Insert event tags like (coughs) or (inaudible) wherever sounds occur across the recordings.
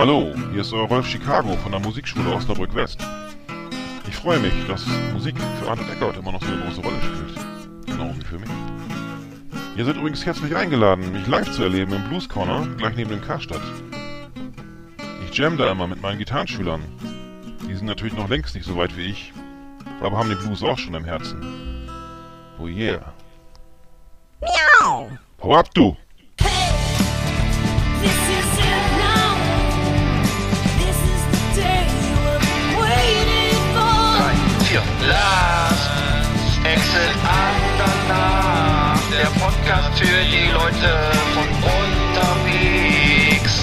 Hallo, hier ist euer Rolf Chicago von der Musikschule Osnabrück West. Ich freue mich, dass Musik für Arnold Eckert immer noch so eine große Rolle spielt. Genau wie für mich. Ihr seid übrigens herzlich eingeladen, mich live zu erleben im Blues Corner, gleich neben dem Karstadt. Ich jam da immer mit meinen Gitarrenschülern. Die sind natürlich noch längst nicht so weit wie ich, aber haben den Blues auch schon im Herzen. Oh yeah. Miau! Hau ab, du! This Last Exit Andernach. Der Podcast für die Leute von unterwegs.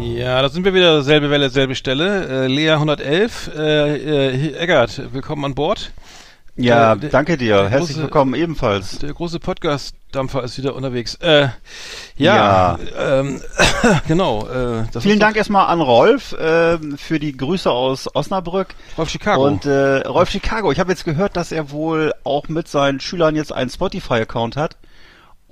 Ja, da sind wir wieder, selbe Welle, selbe Stelle. Äh, Lea 111, äh, äh, Eggert, willkommen an Bord. Ja, Äh, der- danke dir. Herzlich große- willkommen ebenfalls. Der große Podcast-Dampfer ist wieder unterwegs. Äh, ja, Ähm, (coughs) genau. Äh, Vielen Dank erstmal an Rolf ähm, für die Grüße aus Osnabrück Rolf Chicago. und äh, Rolf Chicago. Ich habe jetzt gehört, dass er wohl auch mit seinen Schülern jetzt einen Spotify-Account hat.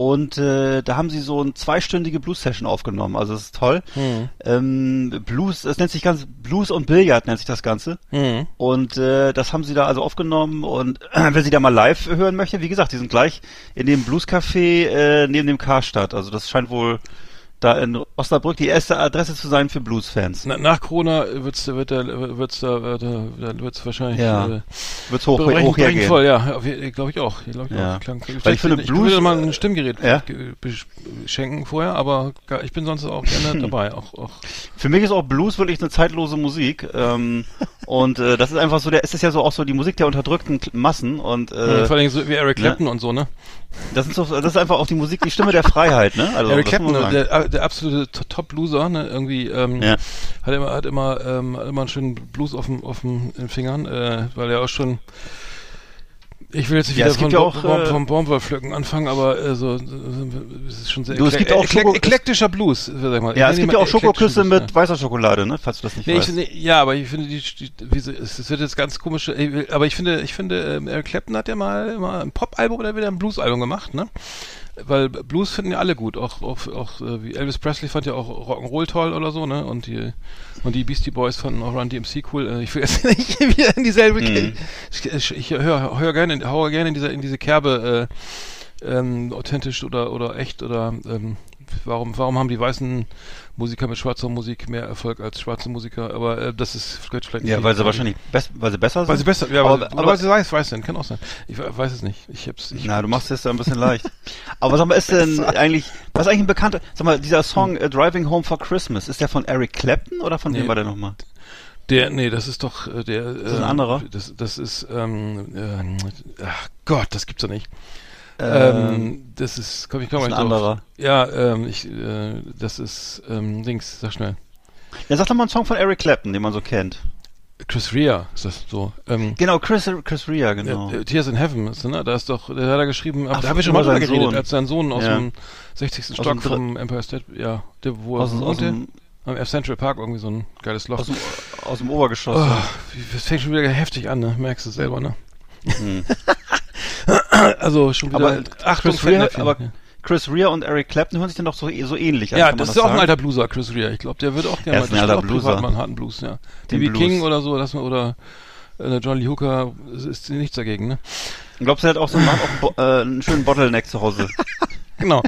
Und äh, da haben sie so eine zweistündige Blues-Session aufgenommen. Also das ist toll. Hm. Ähm, Blues, es nennt sich ganz Blues und Billard nennt sich das Ganze. Mhm. Und äh, das haben sie da also aufgenommen und (clears throat) wer sie da mal live hören möchte, wie gesagt, die sind gleich in dem Bluescafé äh, neben dem Karstadt. Also das scheint wohl da in Osnabrück die erste Adresse zu sein für Bluesfans. Na, nach Corona wird's, wird da, wird's da, wird da, da wird's wahrscheinlich, Ja. äh, Wird's hoch, brechen- hoch brechen voll, ja, glaube ich auch. Glaub ich Ja. auch. Klang, Weil ich finde, ich Blues- würde mal ein Stimmgerät Ja. schenken vorher, aber ich bin sonst auch gerne (clears throat) dabei. Auch, auch Für mich ist auch Blues wirklich eine zeitlose Musik. Ähm, (laughs) und äh, das ist einfach so, der, es ist ja so auch so die Musik der unterdrückten Massen und äh, vor allem so wie Eric Clapton und so, ne? Das ist so, das ist einfach auch die Musik, die Stimme der Freiheit, ne? Also Eric Clapton, man sagen. der, der absolute To- Top-Loser, ne? Irgendwie ähm, Ja. hat immer hat immer ähm, hat immer einen schönen Blues auf dem auf dem in den Fingern, äh, weil er auch schon ich will jetzt nicht Ja, wieder von ja Baum- auch, Baum- äh, vom Baumwollpflücken anfangen, aber äh, so, es ist schon sehr Du, es gibt auch Schoko- eklektischer Blues, sag ich mal. ja, Ich es gibt ja auch Schokoküsse mit ja. weißer Schokolade, ne? Falls du das nicht Nee, ich weißt. finde, ja, aber ich finde die, die wie, es wird jetzt ganz komisch, äh, aber ich finde, ich finde, ähm, Eric Clapton hat ja mal, mal ein Pop-Album oder wieder ein Blues-Album gemacht, ne? Weil Blues finden ja alle gut, auch, auch, auch äh, wie Elvis Presley fand ja auch Rock'n'Roll toll oder so, ne? Und die und die Beastie Boys fanden auch Run DMC cool. Äh, Ich will jetzt (laughs) nicht wieder in dieselbe. Mhm. Ich, ich, höre hör gerne, in- haue gerne in diese in diese Kerbe äh, ähm, authentisch oder oder echt oder ähm, warum warum haben die weißen Musiker mit schwarzer Musik mehr Erfolg als schwarze Musiker? Aber äh, das ist vielleicht Ja, nicht- weil sie wahrscheinlich best, weil sie besser sind. weil sie besser, ja, aber, aber, aber, weil sie weiß, weiß denn, kann auch sein. Ich we- weiß es nicht. Ich hab's, ich, na, du machst es ja ein bisschen leicht. Aber sag mal, ist denn eigentlich, was ist eigentlich ein bekannter, sag mal, dieser Song äh, Driving Home for Christmas, ist der von Eric Clapton oder von Nee. wem war der nochmal? Der, nee, das ist doch äh, der. das ein ähm, anderer? Das, das ist, ähm, ähm, ach Gott, das gibt's doch nicht. Ähm, Ähm, das ist, komm ich komm ist mal ein drauf. anderer. Ja, ähm, ich, äh, das ist, ähm, Dings, sag schnell. Ja, sag doch mal einen Song von Eric Clapton, den man so kennt. Chris Rea ist das so. Ähm, Genau, Chris, Chris Rea, genau. äh, Tears in Heaven ist, ne? Da ist doch, der hat er geschrieben, Ach, da habe ich schon mal über drüber seinen geredet, Sohn. als sein Sohn aus Ja. dem 60. Aus Stock dem vom Empire State, ja, der, wo er aus, aus, wohnte, dem, am Central Park, irgendwie so ein geiles Loch. aus, dem, aus dem Obergeschoss. Oh, das fängt schon wieder heftig an, ne? Merkst du selber, ne? Hm. (laughs) (laughs) (coughs) Also schon wieder Aber Achtung, Chris Rea, Fettnäpfchen. aber ja. Chris Rea und Eric Clapton hören sich dann doch so, so ähnlich an. ja, man das ist auch ein sagen? alter Blueser, Chris Rea. Ich glaube, der wird auch gerne Er mal ein der alter Blueser. mal einen harten Blues, ja. Blues. King oder so, das, oder äh, John Lee Hooker, ist nichts dagegen, ne? Glaubst du, er hat auch so einen, auch Bo äh, einen schönen Bottleneck zu Hause? (laughs) Genau.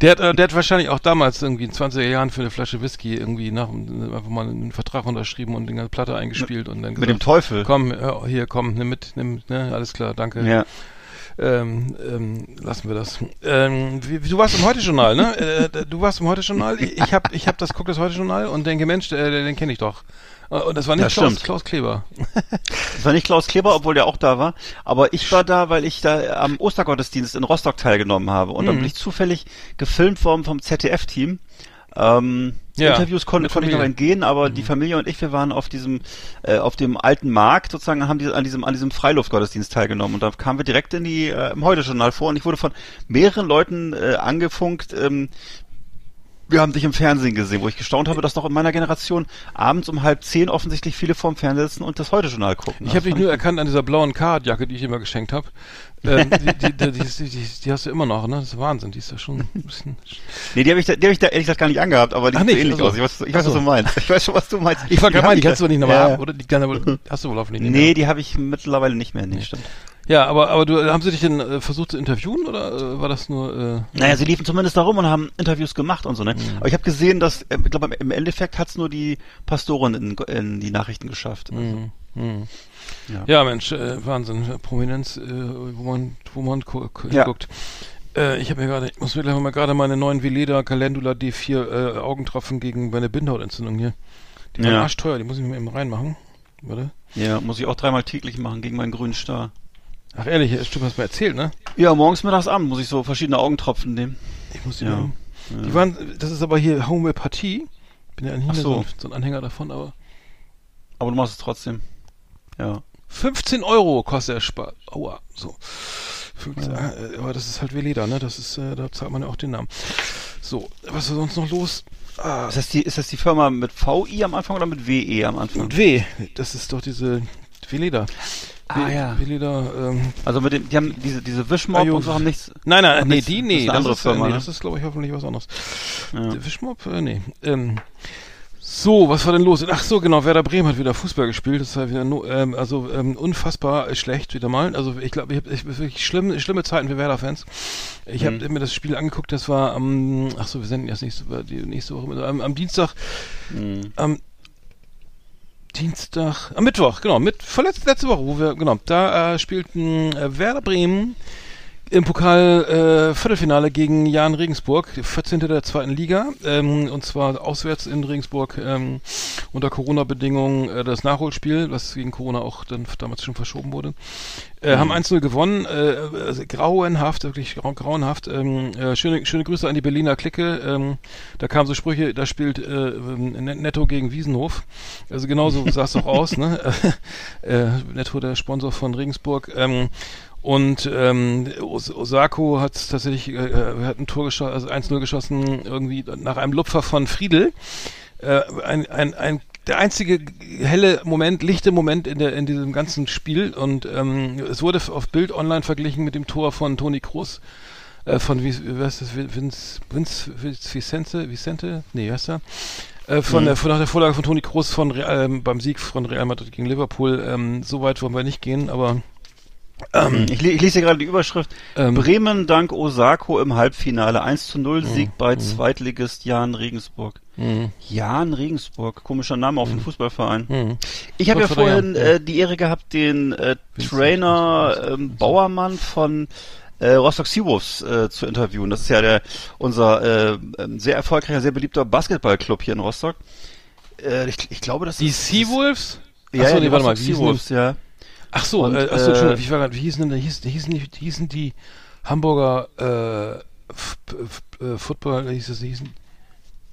Der hat, äh, der hat wahrscheinlich auch damals irgendwie in 20er Jahren für eine Flasche Whisky irgendwie nach einfach mal einen Vertrag unterschrieben und ganze Platte eingespielt und dann Mit dem Teufel. komm, hier, komm, nimm mit, nimm, ne, alles klar, danke. Ja. Ähm, ähm, lassen wir das. Ähm, du warst im Heute-Journal, ne? Äh, du warst im Heute-Journal. Ich, ich habe ich hab das, guck das Heute-Journal und denke, Mensch, der, den kenne ich doch. Äh, Und das war nicht Ja, Klaus. Klaus Kleber. Das war nicht Klaus Kleber, obwohl der auch da war. Aber ich war da, weil ich da am Ostergottesdienst in Rostock teilgenommen habe. Und dann Mhm. bin ich zufällig gefilmt worden vom ZDF-Team. Ähm, Ja, Interviews kon konnte ich noch entgehen, aber die Familie und ich, wir waren auf diesem, äh, auf dem alten Markt sozusagen, haben die, an diesem, an diesem Freiluftgottesdienst teilgenommen. Und da kamen wir direkt in die, äh, im Heute-Journal vor und ich wurde von mehreren Leuten äh, angefunkt, ähm, wir haben dich im Fernsehen gesehen, wo ich gestaunt habe, dass doch in meiner Generation abends um halb zehn offensichtlich viele vorm Fernseher sitzen und das Heute-Journal gucken. Ich habe dich nur erkannt an dieser blauen Cardjacke, die ich immer geschenkt habe. Ähm, (laughs) die, die, die, die, hast du immer noch, ne? Das ist Wahnsinn. Die ist ja schon ein bisschen. (laughs) Nee, die habe ich, da- die hab ich da ehrlich gesagt gar nicht angehabt, aber die Ach, sieht nicht? ähnlich Also. aus. Ich weiß, ich weiß Ach so. was du meinst. Ich weiß schon, was du meinst. Ich war gerade die kannst du nicht nochmal ja. ab, oder? Die hast du wohl hoffentlich nicht Nee, mehr. die habe ich mittlerweile nicht mehr. Nee, stimmt. Ja, aber, aber du, haben sie dich denn äh, versucht zu interviewen oder äh, war das nur, äh, Naja, sie liefen zumindest da rum und haben Interviews gemacht und so, Mhm. ne? Aber ich habe gesehen, dass, äh, ich glaube, im Endeffekt hat's nur die Pastorin in, in die Nachrichten geschafft. Also, Mhm. Mhm. Ja. Ja, Mensch, äh, Wahnsinn, Prominenz, äh, wo man, wo man gu- Ja. guckt. Äh, ich habe mir gerade, ich muss mir gleich mal gerade meine neuen Veleda Calendula D4 äh, Augentropfen gegen meine Bindehautentzündung hier. Die waren Ja. arschteuer, die muss ich mir eben reinmachen. Warte. ja, muss ich auch dreimal täglich machen gegen meinen grünen Star. Ach ehrlich, stimmt, hast du mir erzählt, ne? Ja, morgens, mittags, abends muss ich so verschiedene Augentropfen nehmen. Ich muss die Ja. mal- Die waren, das ist aber hier Homöopathie. Bin ja nicht mehr so. so. ein, Anhänger davon, aber Aber du machst es trotzdem. Ja. 15 Euro kostet der Spar. Aua, so. 15, äh, aber das ist halt Veleda, ne? Das ist, äh, da zahlt man ja auch den Namen. So, was ist sonst noch los? Ah, Ist das die, ist das die Firma mit VI am Anfang oder mit WE am Anfang? und W, das ist doch diese Veleda. Ah, ja. Veleda, ähm, Also mit dem, die haben diese, diese Wischmob Ajo- und so haben nichts. Nein, nein, nee, das- die, das nee, ist eine andere ist, äh, Firma, nee, ne? das ist, glaube ich, hoffentlich was anderes. Ja. Wischmob, äh, nee. Ähm, so, was war denn los? Ach so, genau, Werder Bremen hat wieder Fußball gespielt. Das war wieder no, ähm, also ähm, unfassbar schlecht wieder mal. Also ich glaube, ich habe ich, wirklich schlimm, schlimme Zeiten für Werder-Fans. Ich habe Mhm. mir das Spiel angeguckt. Das war am, ach so, wir senden erst nächste, die nächste Woche, mit- am, am Dienstag, Mhm. am Dienstag, am Mittwoch, genau, mit vorletzte letzte Woche, wo wir, genau, da äh, spielten äh, Werder Bremen im Pokal äh, Viertelfinale gegen Jan Regensburg, 14. der zweiten Liga, ähm, und zwar auswärts in Regensburg ähm, unter Corona-Bedingungen äh, das Nachholspiel, was gegen Corona auch dann damals schon verschoben wurde. Äh, Haben 1-0 gewonnen, äh, also grauenhaft, wirklich grau grauenhaft. Ähm, äh, schöne, schöne Grüße an die Berliner Clique. Ähm, da kamen so Sprüche, da spielt äh, ähm, Net- Netto gegen Wiesenhof. Also genauso (laughs) sah es doch aus, ne? (laughs) äh, Netto, der Sponsor von Regensburg. Ähm, und ähm, Os Osako hat tatsächlich äh, äh, hat ein Tor geschossen, also 1-0 geschossen, irgendwie nach einem Lupfer von Friedel. Äh, ein, ein, ein, der einzige helle Moment, lichte Moment in, der, in diesem ganzen Spiel. Und ähm, es wurde auf Bild online verglichen mit dem Tor von Toni Kroos. Äh, von wie, heißt das? Vince, Vince, Vince Vicente, Vicente? Nee, heißt er? Äh, von, der, von der Vorlage von Toni Kroos von Real, ähm, beim Sieg von Real Madrid gegen Liverpool. Ähm, so weit wollen wir nicht gehen, aber Ich, le- ich lese hier gerade die Überschrift. Ähm, Bremen dank Osako im Halbfinale. 1 zu 0 Sieg Mhm. bei Zweitligist Jan Regensburg. mh, Jan Regensburg, komischer Name auf dem Fußballverein. mh. Ich habe ja vorhin äh, die Ehre gehabt, den äh, Trainer ähm. Bauermann von äh, Rostock Seawolves äh, zu interviewen. Das ist ja der unser äh, ähm, sehr erfolgreicher, sehr beliebter Basketballclub hier in Rostock. Äh, ich, ich glaube, das Die ist Seawolves? Ja, Achso, ja, nee, die warte mal, Seawolves, ja. Ach so, Und, äh, ach so, äh, Entschuldigung, ich war gerade, wie hießen denn, hieß, hießen die, hießen die Hamburger, äh, F F äh, Football, hieß es, hießen,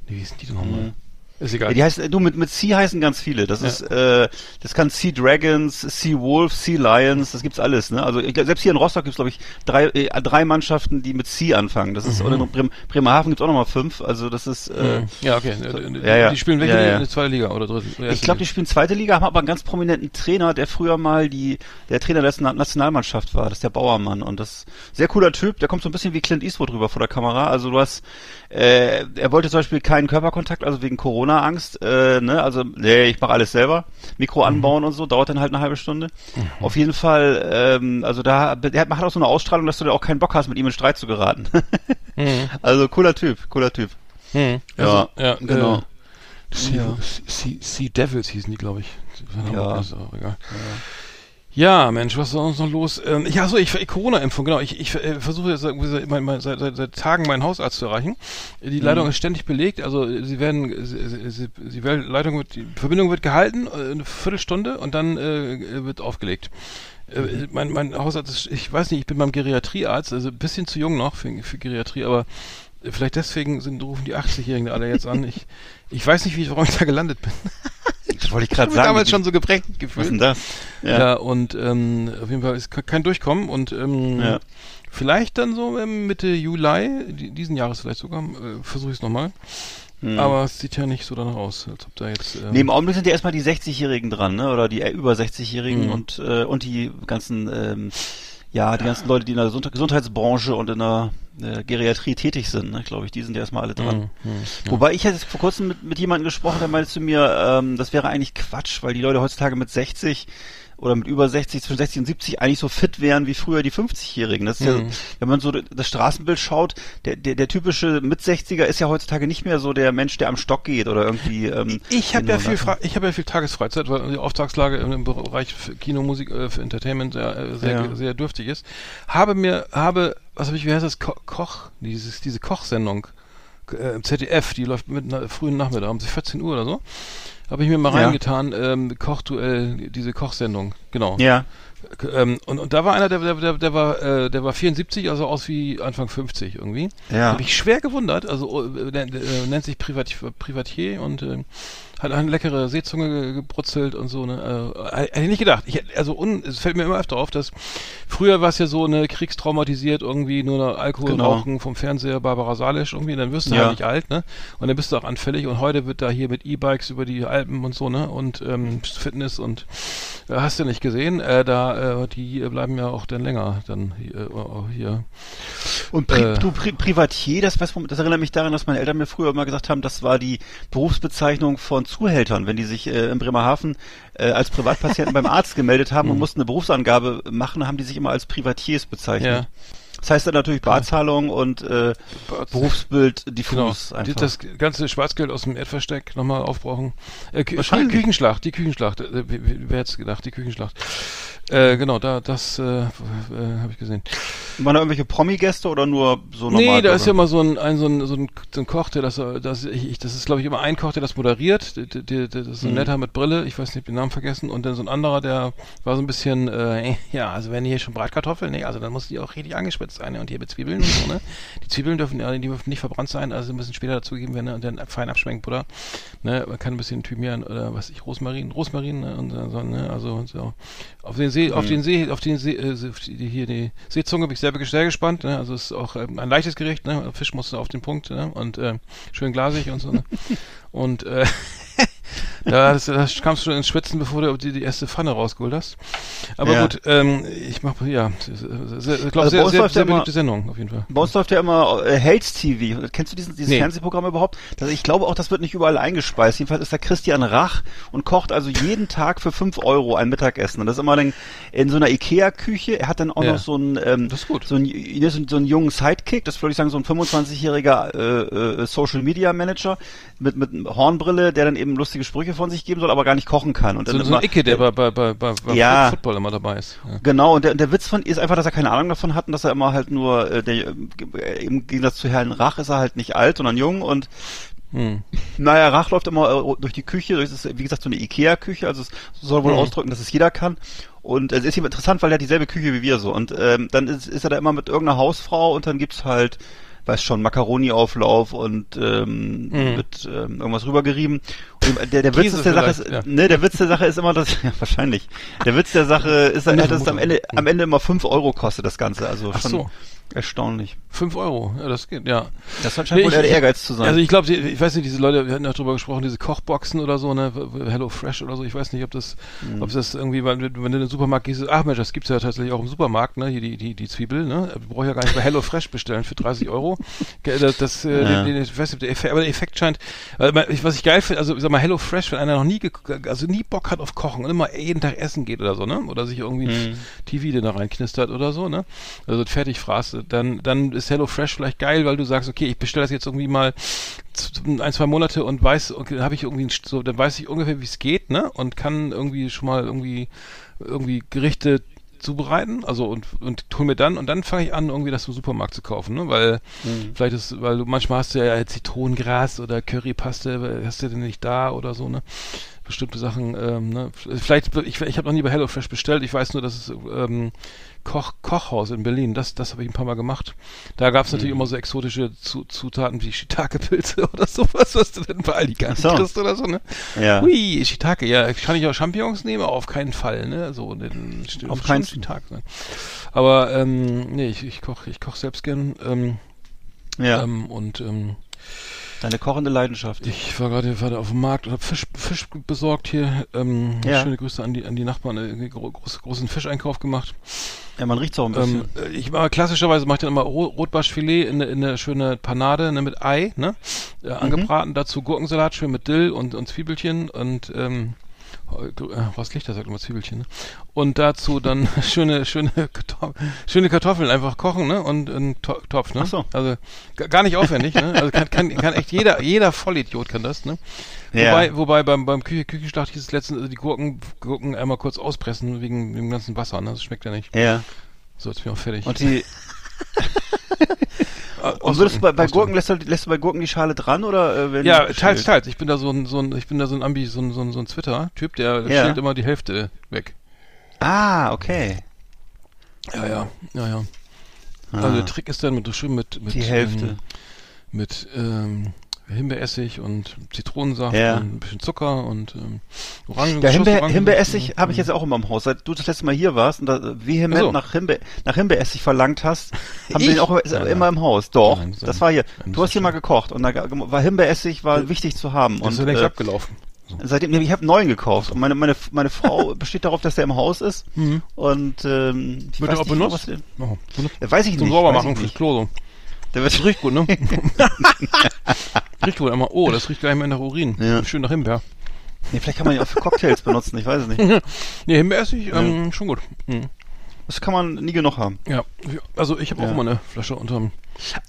wie hießen die denn nochmal? Ist Ja, egal. die heißt, du mit mit Sea heißen ganz viele. Das Ja. ist, äh, das kann Sea Dragons, Sea Wolves, Sea Lions, das gibt's alles. Ne? Also ich, glaub, selbst hier in Rostock gibt's glaube ich drei äh, drei Mannschaften, die mit Sea anfangen. Das ist Mhm. oder in Bremen, Bremerhaven gibt's auch nochmal fünf. Also das ist. Äh, Mhm. ja, okay. so- ja, ja. Die spielen welche Ja, ja. in der zweiten Liga oder dritte? oder Ich glaube, die spielen zweite Liga, haben aber einen ganz prominenten Trainer, der früher mal die der Trainer der Nation- Nationalmannschaft war. Das ist der Bauermann und das ist sehr cooler Typ. Der kommt so ein bisschen wie Clint Eastwood rüber vor der Kamera. Also du hast, äh, er wollte zum Beispiel keinen Körperkontakt, also wegen Corona-Angst. Äh, ne, also nee, ich mache alles selber. Mikro Mhm. anbauen und so dauert dann halt eine halbe Stunde. Auf jeden Fall, ähm, also da, der hat- macht auch so eine Ausstrahlung, dass du da auch keinen Bock hast, mit ihm in Streit zu geraten. (laughs) Mhm. also cooler Typ, cooler Typ. Mhm. Ja, ja, genau. Äh, sea, Ja. sea, sea Devils hießen die, glaube ich. Ja. Ist auch egal. Ja, Mensch, was ist sonst noch los? Ähm, ja, so, ich, Corona-Impfung, genau. Ich, ich äh, versuche jetzt seit, mein, seit, seit, seit Tagen meinen Hausarzt zu erreichen. Die Leitung ist ständig belegt, also äh, sie werden, sie, sie, sie, werden, Leitung wird, die Verbindung wird gehalten, äh, eine Viertelstunde und dann äh, wird aufgelegt. Äh, mein, mein Hausarzt ist, ich weiß nicht, ich bin beim Geriatriearzt, also ein bisschen zu jung noch für, für Geriatrie, aber vielleicht deswegen sind, rufen die 80-Jährigen alle jetzt an. Ich, ich weiß nicht, wie ich, warum ich da gelandet bin. (laughs) Das wollte ich gerade sagen. damals schon so geprägt was gefühlt. ist denn das? Ja, und ähm, auf jeden Fall ist ke- kein Durchkommen und ähm, Ja. vielleicht dann so ähm, Mitte Juli, die, diesen Jahres vielleicht sogar, äh, versuche ich es nochmal. Hm. Aber es sieht ja nicht so danach aus, als ob da jetzt. Ähm, Nee, im Augenblick sind ja erstmal die 60-Jährigen dran, ne? Oder die äh, über 60-Jährigen Mhm. und, äh, und die ganzen, ähm, ja, die ganzen Leute, die in der Gesund Gesundheitsbranche und in der äh, Geriatrie tätig sind, ne, glaube ich, die sind ja erstmal alle dran. hm, hm, ja. Wobei ich hatte vor kurzem mit, mit jemandem gesprochen, der meinte zu mir, ähm, das wäre eigentlich Quatsch, weil die Leute heutzutage mit 60 oder mit über 60, zwischen 60 und 70 eigentlich so fit wären wie früher die 50-Jährigen. Das ist ja, Mhm. wenn man so das Straßenbild schaut, der, der, der typische Mit-60er ist ja heutzutage nicht mehr so der Mensch, der am Stock geht oder irgendwie. Ähm, Ich habe ja viel, Fra ich habe ja viel Tagesfreizeit, weil die Auftragslage im, Bereich für Kino, Musik, äh, für Entertainment sehr, äh, sehr, Ja. sehr dürftig ist. Habe mir, habe, was habe ich, wie heißt das, Ko Koch, dieses, diese Kochsendung äh, im ZDF, die läuft mit na, frühen Nachmittag um 14 Uhr oder so. Habe ich mir mal Ja. reingetan, ähm, Kochduell, diese Kochsendung, genau. Ja, Ähm, und, und da war einer, der, der, der, der war, äh, der war 74, also aus wie Anfang 50 irgendwie. ja. Habe ich schwer gewundert. Also äh, nennt, äh, nennt sich Privat, Privatier und äh, hat eine leckere Seezunge ge- gebrutzelt und so. Ne? Äh, hätte ich nicht gedacht. Ich, also un, es fällt mir immer öfter auf, dass früher war es ja so eine kriegstraumatisiert irgendwie nur Alkohol Genau. rauchen vom Fernseher Barbara Salisch irgendwie. Dann wirst du Ja. halt nicht alt, ne? Und dann bist du auch anfällig. Und heute wird da hier mit E-Bikes über die Alpen und so ne und ähm, Fitness und äh, hast du nicht gesehen. Äh, da äh, die äh, bleiben ja auch dann länger dann hier. Äh, hier. Und Pri Äh. du Pri Privatier, das, weiß, das erinnert mich daran, dass meine Eltern mir früher immer gesagt haben, das war die Berufsbezeichnung von Zuhältern, wenn die sich äh, in Bremerhaven äh, als Privatpatienten beim Arzt gemeldet haben und mussten eine Berufsangabe machen, haben die sich immer als Privatiers bezeichnet. Ja. Das heißt dann natürlich Barzahlung und äh, Berufsbild Genau. diffus Die, einfach. das ganze Schwarzgeld aus dem Erdversteck nochmal aufbrauchen. Äh. Küchenschlacht, die Küchenschlacht. Äh, wer hätte gedacht, die Küchenschlacht. Äh, genau, da, das äh, äh, habe ich gesehen. Waren da irgendwelche Promi-Gäste oder nur so normal? Nee, da ist ja immer so ein, ein, so ein, so ein, so ein Koch, der das, das, ich, das ist glaube ich immer ein Koch, der das moderiert, der, der, der, das ist so ein Mhm. netter mit Brille, ich weiß nicht, ich den Namen vergessen, und dann so ein anderer, der war so ein bisschen, äh, (laughs) ja, also wenn hier schon Bratkartoffeln, nee, also dann muss die auch richtig angespitzt sein, ne, und hier mit Zwiebeln und so, ne, die Zwiebeln dürfen, ja, die dürfen nicht verbrannt sein, also ein bisschen später dazugegeben werden, ne, und dann fein Abschmenkbutter, ne, man kann ein bisschen Thymian oder was ich, Rosmarin, Rosmarin, ne, und so, ne, also so. Auf den See, auf Mhm. den See, auf den See, äh, auf die, hier die Seezunge bin ich selber sehr gespannt. Ne? Also es ist auch ähm, ein leichtes Gericht. Ne? Fisch muss auf den Punkt ne? und äh, schön glasig und so. Ne? (laughs) und äh, (laughs) da, das, da kamst du schon ins Schwitzen, bevor du die, die erste Pfanne rausgeholt hast. Aber Ja. gut, ähm, ich mach ja, ich glaube Also sehr, sehr, sehr ja immer- beliebte Sendung auf jeden Fall. Bei uns läuft ja immer äh, Hells TV. Kennst du diesen, dieses Nee. Fernsehprogramm überhaupt? Also ich glaube auch, das wird nicht überall eingespeist. Jedenfalls ist da Christian Rach und kocht also jeden Tag für 5 Euro ein Mittagessen. Und das ist immer dann in so einer Ikea-Küche. Er hat dann auch Ja. noch so einen, ähm, Das ist gut. so einen, so einen- so einen jungen Sidekick. Das würde ich sagen, so ein 25-jähriger äh, äh, Social-Media-Manager mit, mit Hornbrille, der dann eben lustige Sprüche von sich geben soll, aber gar nicht kochen kann. Und So, dann so ein immer- Icke, der bei, bei, bei, bei, bei Ja. Football immer dabei ist. Ja. Genau, und der, der Witz von ist einfach, dass er keine Ahnung davon hat und dass er immer halt nur, äh, der, äh, im Gegensatz zu Herrn Rach ist er halt nicht alt, sondern jung und Hm. naja, Rach läuft immer äh, durch die Küche, das ist wie gesagt so eine Ikea-Küche, also es soll wohl Mhm. ausdrücken, dass es jeder kann. Und es ist ihm interessant, weil er hat dieselbe Küche wie wir so. Und ähm, dann ist, ist er da immer mit irgendeiner Hausfrau und dann gibt's halt, weiß schon, Macaroni-Auflauf und ähm, Mhm. wird ähm, irgendwas rübergerieben. Und der, der Witz Käse der Sache ist, ja. ne, der Witz der Sache ist immer das, (laughs) ja, wahrscheinlich. Der Witz der Sache ist, dass es am Ende, am Ende immer 5 Euro kostet, das Ganze. Also Ach schon so. Erstaunlich. Fünf Euro, ja, das geht, ja. Das scheint wohl ich- eher der ich- Ehrgeiz zu sein. Also ich glaube, ich weiß nicht, diese Leute, wir hatten ja drüber gesprochen, diese Kochboxen oder so, ne, Hello Fresh oder so, ich weiß nicht, ob das, Mhm. ob das irgendwie, weil, wenn du in den Supermarkt gehst, ach Mensch, das gibt's ja tatsächlich auch im Supermarkt, ne, hier die, die, die Zwiebel, ne, du brauchst ja gar nicht bei Hello Fresh bestellen für 30 Euro. Das, das äh, Ja. den, den, ich weiß nicht, der Effekt, aber der Effekt scheint, ich, was ich geil finde, also ich sag mal, Hello Fresh, wenn einer noch nie, also nie Bock hat auf Kochen und immer jeden Tag essen geht oder so, ne, oder sich irgendwie ein Mhm. TV den da reinknistert oder so, ne, also fertig fraß, dann, dann ist Hello Fresh vielleicht geil, weil du sagst, okay, ich bestelle das jetzt irgendwie mal ein, zwei Monate und weiß, okay, habe ich irgendwie so, dann weiß ich ungefähr, wie es geht, ne? Und kann irgendwie schon mal irgendwie irgendwie Gerichte zubereiten, also und und hol mir dann und dann fange ich an irgendwie das im Supermarkt zu kaufen, ne? Weil Mhm. vielleicht ist, weil du manchmal hast du ja Zitronengras oder Currypaste, hast du denn nicht da oder so, ne? Bestimmte Sachen, ähm, ne? Vielleicht, ich, ich habe noch nie bei HelloFresh bestellt, ich weiß nur, dass es ähm, Koch, Kochhaus in Berlin, das, das habe ich ein paar Mal gemacht. Da gab es natürlich Mhm. immer so exotische Zu Zutaten wie Shiitake-Pilze (laughs) oder sowas, was du denn bei Aldi gar nicht so. kriegst oder so, ne? Ja. Hui, Shiitake, ja, kann ich auch Champignons nehmen? Auf keinen Fall, ne? So, den, Auf keinen- Shiitake sein. Aber, ähm, nee, ich, ich koche ich koch selbst gern, ähm, Ja. ähm, und, ähm, Deine kochende Leidenschaft. ich war gerade war auf dem Markt und habe Fisch, Fisch besorgt hier. Ähm, Ja. Schöne Grüße an die, an die Nachbarn, äh, gro groß, großen Fischeinkauf gemacht. Ja, man riecht's auch ein bisschen. Ähm, äh, ich war klassischerweise mache ich dann immer Ro Rotbarschfilet in, eine- in eine schöne Panade ne, mit Ei, ne? Mhm. Äh, angebraten, dazu Gurkensalat schön mit Dill und, und Zwiebelchen und ähm, äh, was Lichter sagt immer Zwiebelchen, ne? Und dazu dann (laughs) schöne, schöne, schöne Kartoffeln einfach kochen, ne? Und einen To Topf, ne? Ach so. Also ga- gar nicht aufwendig, ne? Also kann, kann, kann echt jeder, jeder Vollidiot kann das, ne? Ja. Wobei, wobei beim, beim Küche, Küchenschlacht hieß es letztens, also die Gurken, Gurken einmal kurz auspressen wegen dem ganzen Wasser, ne? Das schmeckt ja nicht. ja. So, jetzt bin ich auch fertig. Und die, Äh, (laughs) und würdest du bei, bei. Gurken, lässt du, lässt du bei Gurken die Schale dran oder äh, wenn Ja, teils, teils. Ich bin da so ein, so ein, ich bin da so ein Ambi, so ein, so ein, so ein Twitter-Typ, der Ja. schält immer die Hälfte weg. Ah, okay. Ja, ja, ja, ja. Ah. Also der Trick ist dann mit, schön mit, mit, Die Hälfte. Ähm, mit, ähm, Himbeeressig und Zitronensaft Ja. und ein bisschen Zucker und ähm, Orangen. Ja, Himbeer, Orangen- Himbeeressig habe ich Mhm. jetzt auch immer im Haus. Seit du das letzte Mal hier warst und da vehement so. nach, Himbeer, nach Himbeeressig verlangt hast, (laughs) haben wir Ich? den auch ist Ja, immer ja. im Haus. Doch, Nein, das war hier. Du hast hier ist mal gekocht und da war Himbeeressig war wichtig zu haben. Das ist ja Und längst äh, abgelaufen. So. seitdem, ich habe einen neuen gekauft und meine, meine, meine Frau (laughs) besteht darauf, dass der im Haus ist. Mhm. Und ähm, ich Wird weiß der auch nicht, benutzt? was- Oh, benutzt. Weiß ich Zum nicht. Saubermachen fürs. Klo so. Der wird riecht gut, ne? (laughs) riecht gut. Einmal, oh, das riecht gleich mal nach Urin. Ja. Schön nach Himbeer. nee, vielleicht kann man ihn auch für Cocktails benutzen, ich weiß es nicht. (laughs) Nee, Himbeeressig, ähm, schon gut. Mhm. Das kann man nie genug haben. Ja, also ich habe auch Ja. immer eine Flasche unterm.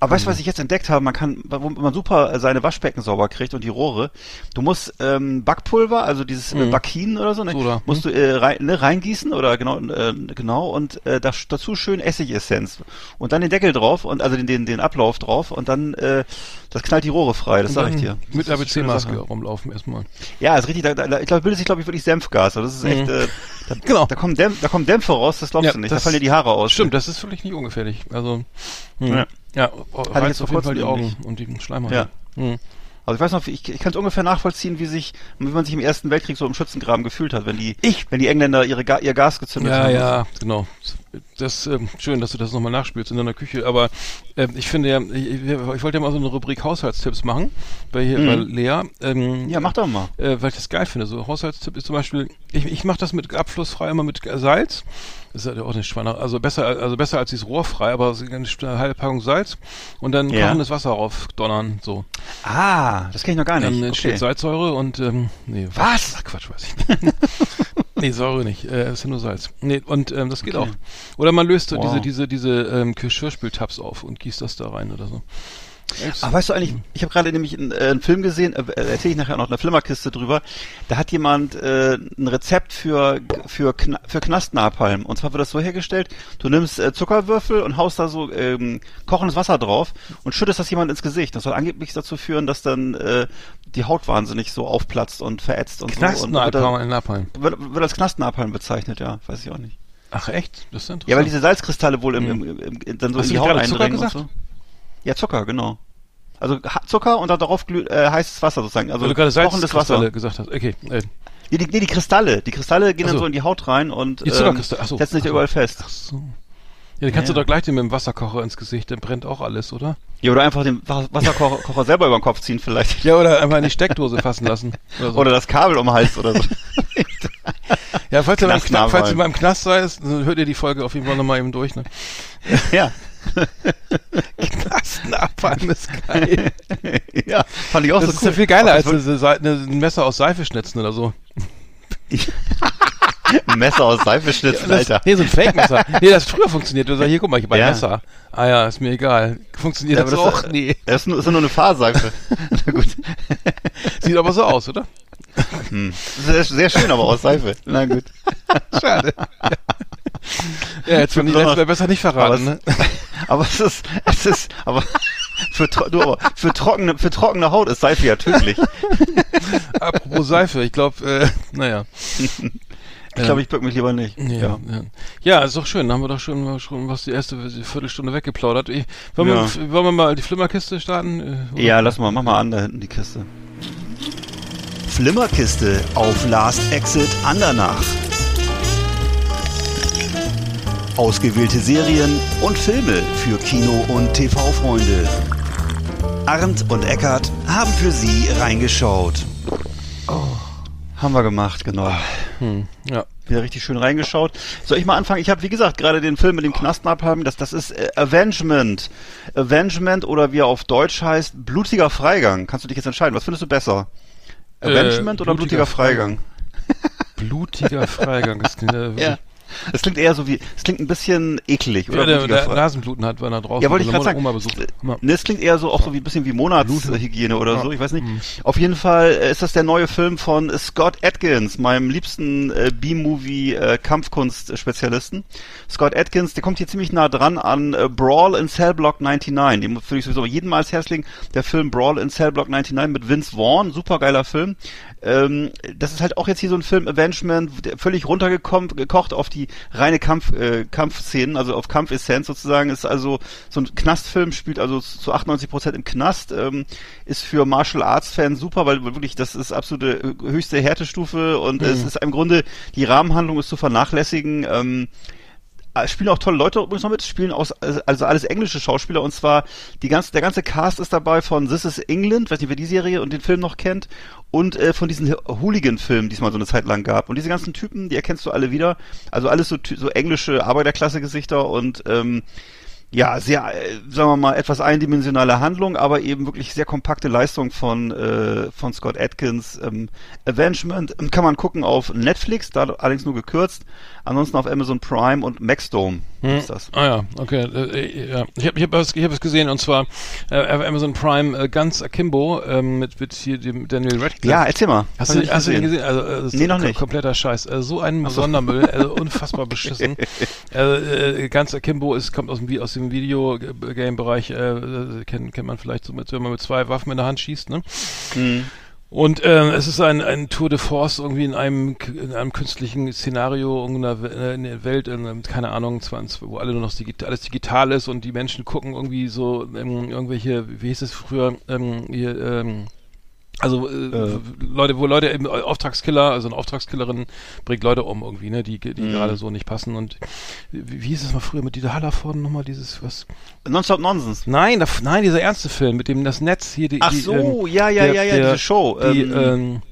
Aber weißt du, was ich jetzt entdeckt habe? Man kann, wo man super seine Waschbecken sauber kriegt und die Rohre. Du musst ähm, Backpulver, also dieses äh, Mhm. Bakin oder so, ne? Soda. musst du äh, rein, ne, reingießen oder genau, äh, genau und äh, das, dazu schön Essigessenz und dann den Deckel drauf und also den den, den Ablauf drauf und dann äh, das knallt die Rohre frei. Das sage ich dir. Das Mit ABC-Maske rumlaufen erstmal. Ja, ist richtig. Da, da, ich glaube, bildet sich glaube ich wirklich Senfgas. Also das ist echt. Mhm. Äh, (laughs) da, Genau. Da kommen, Dämpf, da kommen Dämpfe raus. Das glaubst Ja, du nicht. das- da fallen dir die Haare aus. Stimmt, das ist wirklich nicht ungefährlich. Also, hm. Ja. Ja, ich reizt jetzt auf jeden Fall die Augen und die Schleimhaut. Ja. Hm. Also ich weiß noch, ich, ich kann es ungefähr nachvollziehen, wie sich, wie man sich im Ersten Weltkrieg so im Schützengraben gefühlt hat, wenn die, Ich- wenn die Engländer ihre ihr Gas gezündet Ja, haben. ja, genau. Das ähm, schön, dass du das nochmal nachspielst in deiner Küche. Aber ähm, ich finde ja, ich, ich, wollte ja mal so eine Rubrik Haushaltstipps machen bei hier Mhm. bei Lea. Ähm, Ja, mach doch mal. äh, weil ich das geil finde. So Haushaltstipp ist zum Beispiel, ich, ich mache das mit abflussfrei immer mit Salz. Das ist ja auch nicht Schweine, also besser, also besser als dieses rohrfrei, aber eine halbe Packung Salz und dann Ja. kochendes Wasser raufdonnern, so. Ah, das kenne ich noch gar Dann nicht. entsteht Okay. Salzsäure und ähm, nee, Was? Ach, Quatsch, weiß ich nicht. (laughs) nee, Säure nicht, äh, ist ja nur Salz. Nee, und ähm, das geht Okay. auch. Oder man löst so Wow. diese diese diese ähm, Geschirrspültabs auf und gießt das da rein oder so. Ach, weißt du eigentlich, ich habe gerade nämlich einen, äh, einen Film gesehen, äh, erzähle ich nachher noch eine Flimmerkiste drüber. Da hat jemand äh, ein Rezept für für Kna für Knastnapalm. Und zwar wird das so hergestellt: Du nimmst äh, Zuckerwürfel und haust da so ähm, kochendes Wasser drauf und schüttest das jemand ins Gesicht. Das soll angeblich dazu führen, dass dann äh, die Haut wahnsinnig so aufplatzt und verätzt und so. Und wird, Knastnapalm, wird, wird als Knastnapalm bezeichnet, ja, weiß ich auch nicht. Ach echt? Das ist interessant. Ja, weil diese Salzkristalle wohl im, im, im, im, dann so Hast in die Haut eindringen und so. Ja, Zucker, genau. Also Zucker und dann darauf äh, heißes Wasser sozusagen. Also weil du gerade kochendes Salzkristalle Wasser. gesagt hast. Okay. Äh, Nee, die, nee, die Kristalle. Die Kristalle gehen Ach dann so. so in die Haut rein und ach so, setzen sich so. überall fest. ach so. Ja, dann kannst Ja, du doch gleich den mit dem Wasserkocher ins Gesicht, dann brennt auch alles, oder? Ja, oder einfach den Wa- Wasserkocher Kocher selber über den Kopf ziehen vielleicht. Ja, oder einfach in die Steckdose fassen lassen. Oder so. Oder das Kabel um den Hals oder so. (laughs) ja, falls ihr, mal im Kna Knastnapalm. falls ihr mal im Knast seid, dann hört ihr die Folge auf jeden Fall nochmal eben durch, ne? ja. (laughs) Knastnapalm ist geil. (laughs) ja, fand ich auch Das so ist cool. ja viel geiler als das ein Messer aus Seife schnitzen oder so. (laughs) ein Messer aus Seife schnitzen, Das- Alter. Nee, so ein Fake-Messer. nee, das hat früher funktioniert. Du sagst, hier, guck mal, ich hab ein Ja. Messer. Ah ja, ist mir egal. Funktioniert Ja, das aber auch? das, Nee. Das ist nur, ist nur eine Fahrseife. Na gut. Sieht aber so aus, oder? Hm. Sehr, sehr schön, aber aus Seife. Na gut. Schade. Ja, jetzt von die letzte besser nicht verraten, aber ne? es, (laughs) aber es ist, es ist, aber (laughs) Für, du, aber für, trockene, für trockene Haut ist Seife ja tödlich. (laughs) Apropos Seife, ich glaube, äh, naja. Ich glaube, ich bück mich lieber nicht. Ja, ja. ja, ist doch schön. Dann haben wir doch schon, schon was die erste Viertelstunde weggeplaudert. Ich, wollen, Ja. wir, wollen wir mal die Flimmerkiste starten? Äh, oder? Ja, lass mal, mach mal an da hinten die Kiste. Flimmerkiste auf Last Exit Andernach. Ausgewählte Serien und Filme für Kino- und TV-Freunde. Arndt und Eckart haben für Sie reingeschaut. Haben wir gemacht, genau. Hm, ja. Wieder richtig schön reingeschaut. Soll ich mal anfangen? Ich habe, wie gesagt, gerade den Film mit dem Knastenabhaben, das, das ist äh, Avengement. Avengement oder wie er auf Deutsch heißt, blutiger Freigang. Kannst du dich jetzt entscheiden? Was findest du besser? Äh, Avengement oder blutiger blutiger Freigang? Blutiger Freigang. Das klingt, äh, Ja. Es klingt eher so wie, es klingt ein bisschen eklig, Oder oder? der, der Nasenbluten hat, wenn er draußen Ja, wollte ich gerade sagen. Oma besucht. Ja. Ne, es klingt eher so auch so wie ein bisschen wie Monatshygiene oder Ja. so, ich weiß nicht. Mhm. Auf jeden Fall äh, ist das der neue Film von Scott Atkins, meinem liebsten äh, B-Movie äh, Kampfkunst-Spezialisten. Scott Atkins, der kommt hier ziemlich nah dran an äh, Brawl in Cell Block 99. Den würde ich sowieso jedem mal ans Herz legen. Der Film Brawl in Cell Block 99 mit Vince Vaughn, super geiler Film. Ähm, das ist halt auch jetzt hier so ein Film Avengement, völlig runtergekommen, gekocht auf die reine Kampf, äh, Kampfszenen, also auf Kampfessenz sozusagen. Ist also so ein Knastfilm, spielt also zu 98 Prozent im Knast, ähm, ist für Martial Arts Fans super, weil wirklich das ist absolute äh, höchste Härtestufe und es ist im Grunde die Rahmenhandlung ist zu vernachlässigen. Ähm, äh, spielen auch tolle Leute übrigens noch mit, spielen aus, also alles englische Schauspieler und zwar die ganze, der ganze Cast ist dabei von This is England, weiß nicht, wer die Serie und den Film noch kennt und äh, von diesen Hooligan-Filmen, die es mal so eine Zeit lang gab. Und diese ganzen Typen, die erkennst du alle wieder. Also alles so, so englische Arbeiterklasse-Gesichter und ähm, ja, sehr, äh, sagen wir mal, etwas eindimensionale Handlung, aber eben wirklich sehr kompakte Leistung von, äh, von Scott Atkins. Ähm, Avengement ähm, kann man gucken auf Netflix, da allerdings nur gekürzt. Ansonsten auf Amazon Prime und Maxdome ist das. Ah ja, okay. Äh, ja. Ich habe ich hab was, ich hab was gesehen und zwar äh, auf Amazon Prime äh, ganz Akimbo ähm, mit, mit hier dem Daniel Radcliffe. Ja, erzähl mal. Hast du, hast du den gesehen? Also, äh, das Nee, noch nicht. Kompletter Scheiß. Äh, so ein Sondermüll, also (laughs) unfassbar beschissen. äh, (laughs) äh, ganz Akimbo ist, kommt aus dem, Vi- aus dem Videogame-Bereich, äh, äh, kennt, kennt man vielleicht so mit, wenn man mit zwei Waffen in der Hand schießt, ne? Mhm. Und ähm, es ist ein, ein Tour de Force irgendwie in einem in einem künstlichen Szenario irgendeiner äh, in der Welt, in, keine Ahnung, 20, wo alle nur noch digital, alles digital ist und die Menschen gucken irgendwie so ähm, irgendwelche, wie hieß es früher, ähm, hier, ähm, also äh, Äh. Leute, wo Leute eben Auftragskiller, also eine Auftragskillerin bringt Leute um irgendwie, ne, die, die Mhm. gerade so nicht passen und wie, wie hieß es mal früher mit Dieter Hallervorden nochmal dieses was? Nonstop Nonsense. Nein, da, nein, dieser ernste Film mit dem das Netz hier die Ach die, so, ähm, ja, ja, der- ja, ja, der- diese Show. die, ähm, ähm,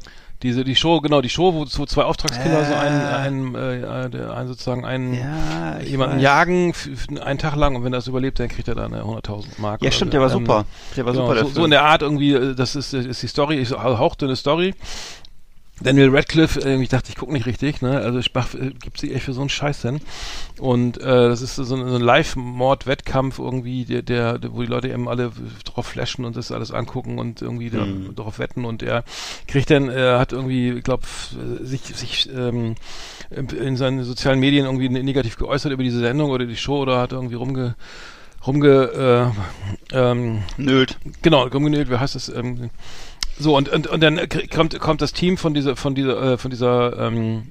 diese, die Show, genau, die Show, wo so zwei Auftragskiller so einen, einen, äh, der einen sozusagen einen, ja, jemanden weiß. jagen einen Tag lang und wenn er es überlebt, dann kriegt er dann eine 100.000 Mark. Ja, stimmt, der war Ähm, super. Der war genau, super, der so, so in der Art irgendwie, äh, das ist, ist die Story, ist eine hauchdünne Story. Daniel Radcliffe, äh, ich dachte, ich gucke nicht richtig, ne? Also ich mach, äh, gibt sich echt für so einen Scheiß hin. Und äh, das ist so ein, so ein Live-Mord-Wettkampf irgendwie, der, der, der, wo die Leute eben alle drauf flashen und das alles angucken und irgendwie Mhm. darauf wetten und er kriegt dann, er hat irgendwie, ich glaube, sich, sich ähm, in seinen sozialen Medien irgendwie ne- negativ geäußert über diese Sendung oder die Show oder hat irgendwie rumge rumge äh, ähm, Nölt. Genau, rumgenäht, wie heißt das? Ähm, so und, und und dann kommt kommt das Team von dieser von dieser äh, von dieser ähm,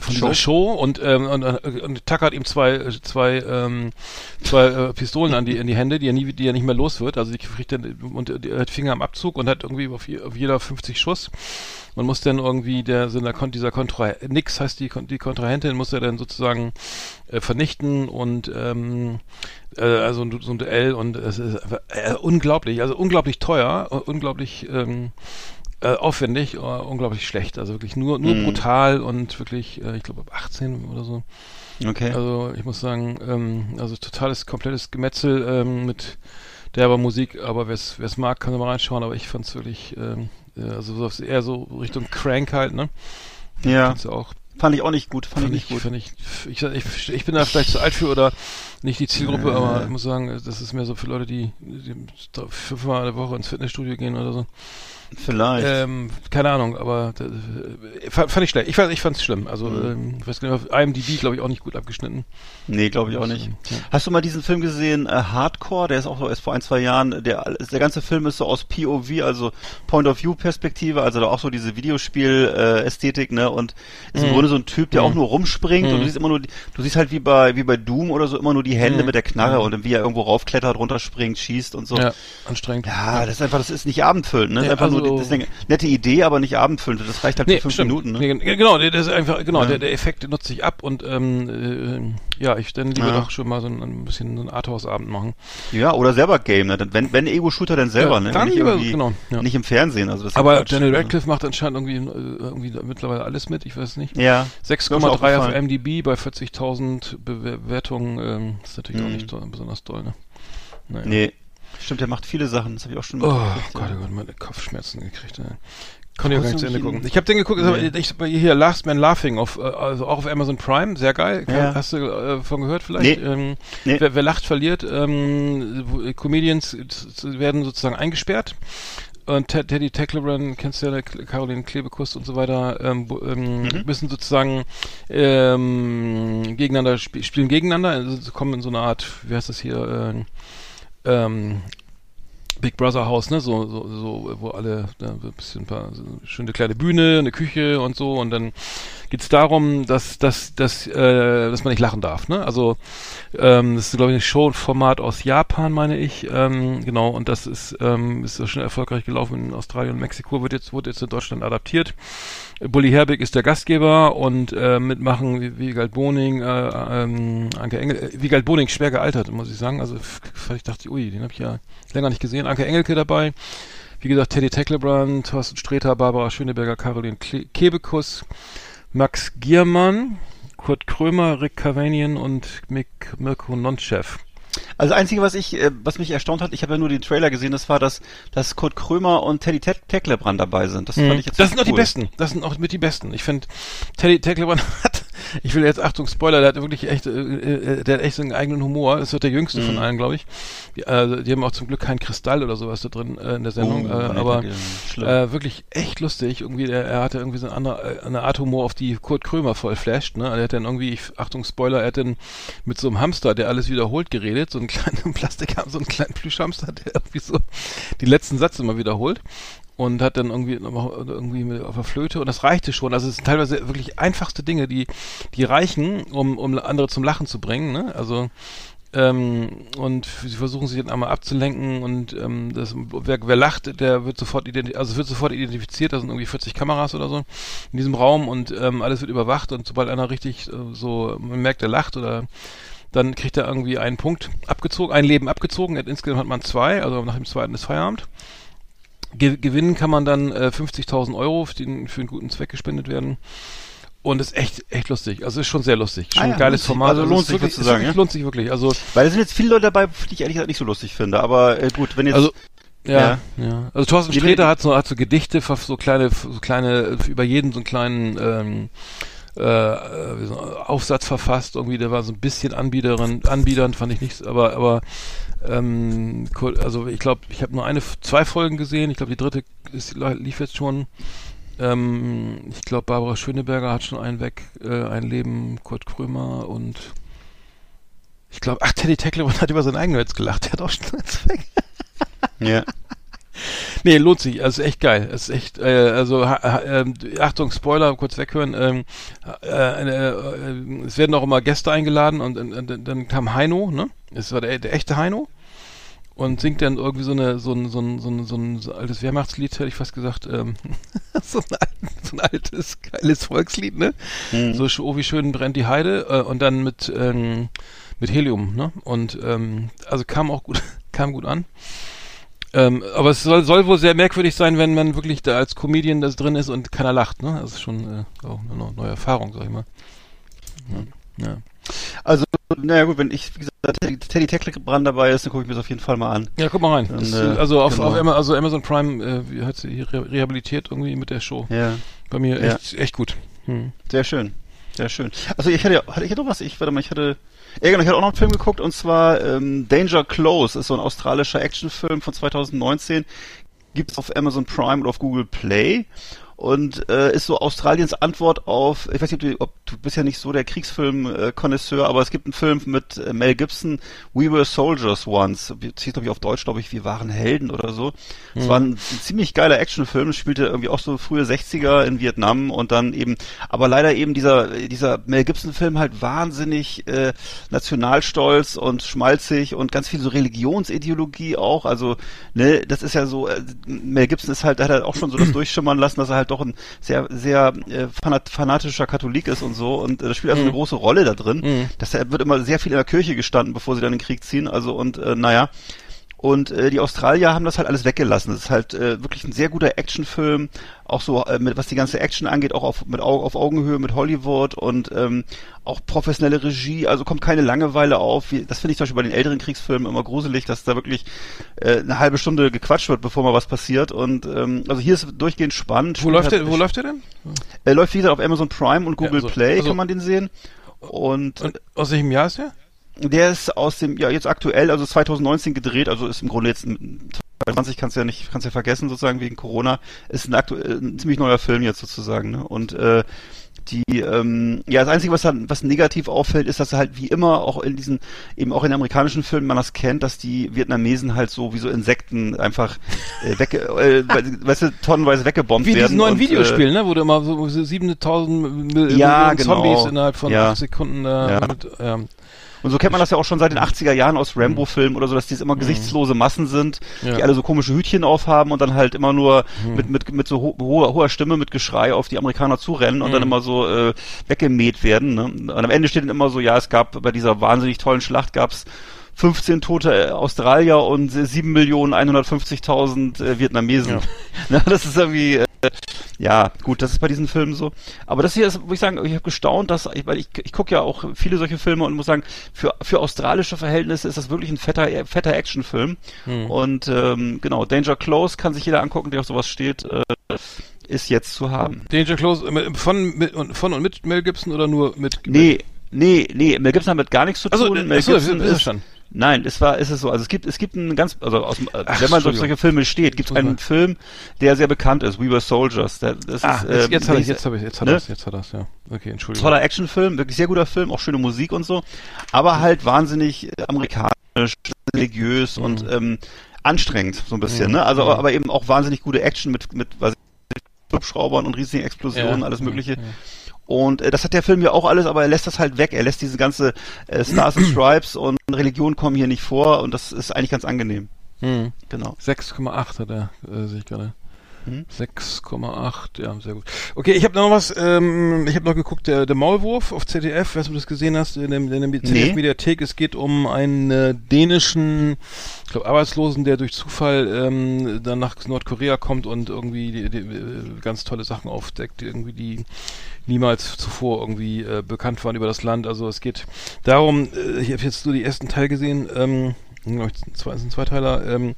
von dieser Show und ähm, und, und, und tackert ihm zwei äh, zwei ähm, zwei äh, Pistolen an die in die Hände, die er nie die er nicht mehr los wird. Also die kriegt dann und er hat Finger am Abzug und hat irgendwie auf, auf jeder 50 Schuss. Man muss dann irgendwie der so Kon dieser Kontra nix heißt die die Kontrahentin muss er dann sozusagen äh, vernichten und ähm, äh, also ein- so ein Duell und es ist einfach, äh, unglaublich, also unglaublich teuer, äh, unglaublich ähm, äh, aufwendig, äh, unglaublich schlecht, also wirklich nur nur Mhm. brutal und wirklich, äh, ich glaube ab 18 oder so. Okay. Also ich muss sagen, ähm, also totales, komplettes Gemetzel ähm, mit derber Musik, aber wer es mag, kann da mal reinschauen, aber ich fand's wirklich, ähm, äh, also so, eher so Richtung Crank halt, ne? ja. Auch. Fand ich auch nicht gut. Fand, Fand ich ich, nicht gut. fand ich, ich, ich, ich bin da vielleicht zu alt für oder nicht die Zielgruppe, aber ich muss sagen, das ist mehr so für Leute, die, die fünfmal in der Woche ins Fitnessstudio gehen oder so. Vielleicht. Ähm, keine Ahnung, aber äh, fand, fand ich schlecht. Ich, fand- ich fand es schlimm. Also, Mhm. ähm, ich weiß nicht, auf IMDb, glaube ich, auch nicht gut abgeschnitten. nee, glaube ich auch nicht. Ja. Hast du mal diesen Film gesehen, äh, Hardcore? Der ist auch so erst vor ein, zwei Jahren. Der, der ganze Film ist so aus POV, also Point of View Perspektive, also da auch so diese Videospiel-Ästhetik, ne? Und ist im Mhm. Grunde so ein Typ, der Mhm. auch nur rumspringt und Mhm. du siehst immer nur, du siehst halt wie bei, wie bei Doom oder so immer nur die Hände Mhm. mit der Knarre Mhm. und wie er irgendwo raufklettert, runterspringt, schießt und so. Ja, anstrengend. Ja, das ist einfach, das ist nicht abendfüllend, ne? Ist einfach nur, also- das ist eine nette Idee, aber nicht abendfüllend. Das reicht halt für fünf stimmt. Minuten, ne? Nee, gen- genau, der, der ist einfach, genau, Ja. der, der Effekt nutzt sich ab und ähm, äh, ja, ich dann lieber Ja. doch schon mal so ein, ein bisschen so einen Arthouse-Abend machen. Ja, oder selber Game, ne? Wenn, wenn Ego-Shooter, dann selber, Ja, ne? dann nicht lieber- genau, ja. nicht im Fernsehen, also das Aber Quatsch. Daniel Also- Radcliffe macht anscheinend irgendwie, äh, irgendwie mittlerweile alles mit, ich weiß nicht. Ja. Ist mir 6,3 auf. MDB bei 40.000 Bewertungen, ähm, ist natürlich auch Mhm. nicht so, besonders doll, ne? Naja. Nee. Stimmt, der macht viele Sachen, das habe ich auch schon Oh mitgekriegt, Gott, ja. oh Gott, meine Kopfschmerzen gekriegt. Ey. Konnte ich auch gar nicht zu Ende gucken. Ich habe den geguckt, ist aber- Nee. ich, hier Last Man Laughing, auf, äh, also auch auf Amazon Prime, sehr geil. Ja. Hast du äh, von gehört vielleicht? Nee. Ähm, Nee. Wer, wer lacht, verliert. Ähm, äh, Comedians äh, werden sozusagen eingesperrt. Und Ted- Teddy Tecklebrand, kennst du ja, Caroline Klebekuss und so weiter, ähm, ähm, Mhm. müssen sozusagen ähm, gegeneinander sp spielen gegeneinander, also kommen in so eine Art, wie heißt das hier, ähm, ähm, Big Brother Haus, ne, so, so, so, wo alle, da ein bisschen ein paar, so schöne kleine Bühne, eine Küche und so und dann geht's darum, dass, dass, dass, äh, dass man nicht lachen darf, ne, also, ähm, das ist, glaube ich, ein Showformat aus Japan, meine ich, ähm, genau, und das ist, ähm, ist schnell erfolgreich gelaufen in Australien und Mexiko, wird jetzt, wurde jetzt in Deutschland adaptiert. Bully Herbig ist der Gastgeber und äh, mitmachen wie Wiegald Boning, äh, ähm, Anke Engel, äh, Wiegald Boning schwer gealtert, muss ich sagen. Also ich dachte, ui, den habe ich ja länger nicht gesehen. Anke Engelke dabei, wie gesagt Teddy Tecklebrand, Thorsten Sträter, Barbara Schöneberger, Caroline Kebekus, Max Giermann, Kurt Krömer, Rick Cavanian und Mick Mirko Nonchev. Also das Einzige, was ich, äh, was mich erstaunt hat, ich habe ja nur den Trailer gesehen, das war, dass, dass Kurt Krömer und Teddy Te Tecklebrand dabei sind. Das fand ich jetzt Mhm. das sind auch die cool. besten. Das sind auch mit die besten. Ich finde, Teddy Tecklebrand (laughs) hat, ich will jetzt, Achtung, Spoiler, der hat wirklich echt, äh, äh, der hat echt so einen eigenen Humor. Das wird der jüngste Mhm. von allen, glaube ich. Die, äh, die haben auch zum Glück keinen Kristall oder sowas da drin äh, in der Sendung. Oh, äh, aber äh, wirklich echt lustig. Irgendwie, der, er hatte irgendwie so eine, andere, äh, eine Art Humor, auf die Kurt Krömer voll flasht. Ne? Er hat dann irgendwie, ich, Achtung, Spoiler, er hat dann mit so einem Hamster, der alles wiederholt, geredet. So einen kleinen (laughs) Plastik, so einen kleinen Plüschhamster, der irgendwie so die letzten Sätze immer wiederholt und hat dann irgendwie noch irgendwie auf der Flöte und das reichte schon. Also es sind teilweise wirklich einfachste Dinge, die die reichen, um um andere zum Lachen zu bringen. Ne? Also ähm, und sie versuchen sich dann einmal abzulenken und ähm, das, wer, wer lacht, der wird sofort identi also wird sofort identifiziert, da sind irgendwie 40 Kameras oder so in diesem Raum und ähm, alles wird überwacht und sobald einer richtig äh, so, man merkt, er lacht oder dann kriegt er irgendwie einen Punkt abgezogen, ein Leben abgezogen, insgesamt hat man zwei, also nach dem zweiten ist Feierabend. Ge gewinnen kann man dann äh, 50.000 Euro, den, für einen guten Zweck gespendet werden. Und ist echt, echt lustig. Also ist schon sehr lustig. Schon Ah ja, ein geiles. Format. Also lohnt sich, wirklich, sagen, wirklich, ja? lohnt sich wirklich. Also, Weil da sind jetzt viele Leute dabei, die ich ehrlich gesagt nicht so lustig finde. Aber äh, gut, wenn jetzt. also, ja, Ja. ja. Also Thorsten Die- Sträter hat so, hat so Gedichte, so kleine, so kleine, über jeden so einen kleinen, ähm, äh, Aufsatz verfasst, irgendwie, der war so ein bisschen Anbieterin, anbiedernd, fand ich nicht, aber, aber, ähm, also ich glaube, ich habe nur eine, zwei Folgen gesehen, ich glaube, die dritte ist, lief jetzt schon. Ähm, ich glaube, Barbara Schöneberger hat schon einen weg, äh, ein Leben, Kurt Krömer und ich glaube, ach, Teddy Tecklebrand (laughs) hat über seinen eigenen Witz gelacht, der hat auch schon einen weg. ja. Nee, lohnt sich. Also ist echt geil. Es ist echt, äh, also ha, ähm, Achtung, Spoiler, kurz weghören. Ähm, äh, äh, äh, es werden auch immer Gäste eingeladen und, und, dann kam Heino, ne? Es war der, der echte Heino und singt dann irgendwie so eine so ein so ein so ein, so ein, altes Wehrmachtslied, hätte ich fast gesagt. Ähm, (laughs) so, ein, so ein altes geiles Volkslied, ne? Hm. So oh wie schön brennt die Heide äh, und dann mit ähm, mit Helium, ne? Und ähm, also kam auch gut (laughs) kam gut an. Ähm, aber es soll, soll wohl sehr merkwürdig sein, wenn man wirklich da als Comedian das drin ist und keiner lacht, ne? Das ist schon äh, auch eine neu- neue Erfahrung, sag ich mal. Ja. ja. Also, naja gut, wenn ich, wie gesagt, Teddy, Tecklebrand dabei ist, dann gucke ich mir das auf jeden Fall mal an. Ja, guck mal rein. Dann, Das, äh, also auf, genau. auf Ama- also Amazon Prime äh, hat sie rehabilitiert irgendwie mit der Show. Ja, Bei mir Ja. echt, echt gut. Hm. sehr schön. Sehr schön. Also ich hatte, hatte ich noch was, ich warte mal, ich hatte, ja genau, ich hatte auch noch einen Film geguckt und zwar ähm, Danger Close, ist so ein australischer Actionfilm von 2019, gibt's auf Amazon Prime oder auf Google Play und äh, ist so Australiens Antwort auf, ich weiß nicht, ob du, ob du bist ja nicht so der Kriegsfilm-Konnoisseur, aber es gibt einen Film mit äh, Mel Gibson, We Were Soldiers Once, hieß glaube ich auf Deutsch, glaube ich, wir waren Helden oder so. Es war ein, ein ziemlich geiler Actionfilm, spielte irgendwie auch so frühe 60er in Vietnam und dann eben, aber leider eben dieser, dieser Mel Gibson-Film halt wahnsinnig äh, nationalstolz und schmalzig und ganz viel so Religionsideologie auch, also ne, das ist ja so, äh, Mel Gibson ist halt, hat halt auch schon so das (clears throat) durchschimmern lassen, dass er halt doch ein sehr, sehr äh, fanat fanatischer Katholik ist und so und äh, das spielt also eine große Rolle da drin. Das äh, wird immer sehr viel in der Kirche gestanden, bevor sie dann in den Krieg ziehen, also und äh, naja, und äh, die Australier haben das halt alles weggelassen. Das ist halt äh, wirklich ein sehr guter Actionfilm, auch so äh, mit was die ganze Action angeht, auch auf mit Au auf Augenhöhe mit Hollywood und ähm, auch professionelle Regie. Also kommt keine Langeweile auf. Wie, das finde ich zum Beispiel bei den älteren Kriegsfilmen immer gruselig, dass da wirklich äh, eine halbe Stunde gequatscht wird, bevor mal was passiert. Und ähm, also hier ist durchgehend spannend. Wo läuft Spielt der, wo läuft der denn? Er läuft wie gesagt auf Amazon Prime und Google also- Play also- kann man den sehen. Und, Und aus welchem Jahr ist der? Der ist aus dem, ja, jetzt aktuell, also 2019 gedreht, also ist im Grunde jetzt, 2020 kannst du ja nicht, kannst ja vergessen sozusagen wegen Corona, ist ein aktuell, ein ziemlich neuer Film jetzt sozusagen, ne? Und, äh, die, ähm, ja, das Einzige, was dann, was negativ auffällt, ist, dass halt wie immer auch in diesen, eben auch in amerikanischen Filmen man das kennt, dass die Vietnamesen halt so wie so Insekten einfach äh, weg, äh, (laughs) weißt du, tonnenweise weggebombt Wie werden. diesen neuen und, Videospiel, ne? Wo du immer so 7000 Mil Ja, Millionen genau. Zombies innerhalb von Ja. acht Sekunden äh, Ja. mit, ähm, Und so kennt man das ja auch schon seit den 80er Jahren aus Rambo-Filmen oder so, dass die immer gesichtslose Massen sind, Ja. Mhm. die alle so komische Hütchen aufhaben und dann halt immer nur mit, mit, mit so ho hoher, hoher Stimme, mit Geschrei auf die Amerikaner zurennen und dann immer so äh, weggemäht werden. Ne? Und am Ende steht dann immer so, ja, es gab bei dieser wahnsinnig tollen Schlacht gab's 15 tote äh, Australier und 7.150.000 äh, Vietnamesen. Ja. (laughs) Ne, das ist irgendwie, äh, ja, gut, das ist bei diesen Filmen so. Aber das hier ist, muss ich sagen, ich habe gestaunt, dass, ich- weil ich, ich gucke ja auch viele solche Filme und muss sagen, für, für australische Verhältnisse ist das wirklich ein fetter, fetter Actionfilm. Und ähm, genau, Danger Close kann sich jeder angucken, der auf sowas steht, äh, ist jetzt zu haben. Danger Close äh, von, mit, und- von und mit Mel Gibson oder nur mit Nee, nee, nee, Mel Gibson hat damit gar nichts zu Also, tun. äh, Mel achso, Gibson ist, schon. Nein, es war, ist es so. Also es gibt, es gibt einen ganz, also aus, Ach, wenn man Entschuldigung. solche Filme steht, gibt es einen Film, der sehr bekannt ist, We Were Soldiers. Der, das Ah, ist, jetzt, ähm, jetzt habe ich, jetzt habe ich, jetzt hat ne? das, jetzt hat das, ja. Okay, Entschuldigung. toller Actionfilm, wirklich sehr guter Film, auch schöne Musik und so, aber halt wahnsinnig äh, amerikanisch, religiös Mhm. und ähm, anstrengend so ein bisschen, ne? Also aber eben auch wahnsinnig gute Action mit mit was Hubschraubern und riesigen Explosionen, Ja, alles ja, mögliche. ja. Und äh, das hat der Film ja auch alles, aber er lässt das halt weg. Er lässt diese ganze äh, Stars and (clears throat) Stripes und Religion kommen hier nicht vor und das ist eigentlich ganz angenehm. Hm. Genau. 6,8 hat er, äh, sehe ich gerade. Mhm. 6,8, ja, sehr gut. Okay, ich habe noch was, ähm, ich habe noch geguckt, der, der Maulwurf auf ZDF, weißt du, ob du das gesehen hast, in, dem, in der ZDF-Mediathek. Es geht um einen äh, dänischen, ich glaube, Arbeitslosen, der durch Zufall ähm, dann nach Nordkorea kommt und irgendwie die, die, äh, ganz tolle Sachen aufdeckt, irgendwie die niemals zuvor irgendwie äh, bekannt waren über das Land. Also es geht darum, äh, ich habe jetzt nur die ersten Teil gesehen, ähm, zwei, sind Zweiteiler. Ähm,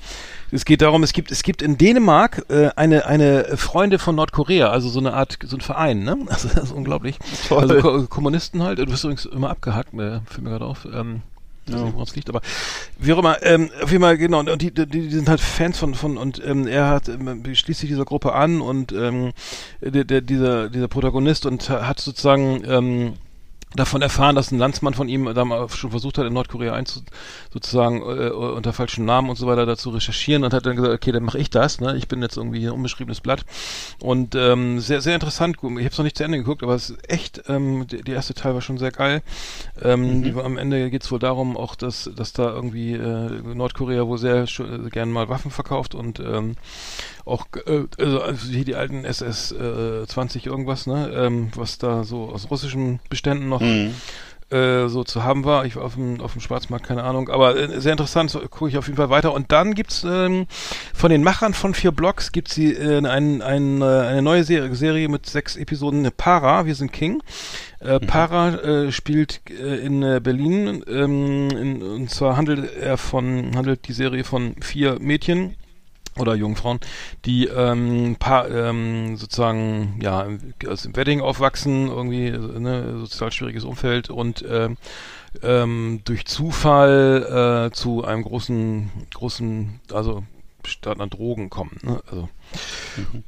es geht darum, es gibt es gibt in Dänemark äh, eine eine Freunde von Nordkorea, also so eine Art so ein Verein, ne? (laughs) Also das ist unglaublich. Toll. Also Ko Kommunisten halt. Du wirst übrigens immer abgehackt, äh, fällt mir gerade auf. Ähm, weiß nicht, woran es liegt, aber wie auch immer, ähm, auf jeden Fall, genau, und die, die, die sind halt Fans von, von und ähm, er hat, ähm, schließt sich dieser Gruppe an und ähm, der, der, dieser, dieser Protagonist und hat sozusagen ähm, davon erfahren, dass ein Landsmann von ihm da mal schon versucht hat, in Nordkorea einzu, sozusagen äh, unter falschen Namen und so weiter dazu recherchieren und hat dann gesagt, okay, dann mache ich das, ne? Ich bin jetzt irgendwie ein unbeschriebenes Blatt. Und ähm, sehr, sehr interessant. Ich habe es noch nicht zu Ende geguckt, aber es ist echt, ähm, der, der erste Teil war schon sehr geil. Ähm, die, am Ende geht es wohl darum, auch dass, dass da irgendwie äh, Nordkorea wohl sehr äh, gern mal Waffen verkauft und ähm, auch äh, also, also hier die alten SS äh, 20 irgendwas, ne, ähm, was da so aus russischen Beständen noch Mhm. äh, so zu haben war. Ich war auf dem, auf dem Schwarzmarkt, keine Ahnung. Aber äh, sehr interessant, so, gucke ich auf jeden Fall weiter. Und dann gibt's ähm, von den Machern von vier Blocks gibt's die, äh, ein, ein, äh, eine neue Serie, Serie mit sechs Episoden, eine Para, wir sind King. Äh, Para äh, spielt äh, in äh, Berlin ähm, in, und zwar handelt er von handelt die Serie von vier Mädchen oder jungen Frauen, die ähm, paar, ähm, sozusagen ja aus dem Wedding aufwachsen, irgendwie ne, sozial schwieriges Umfeld und ähm, ähm, durch Zufall äh, zu einem großen, großen, also Staat an Drogen kommen. Ne? Also.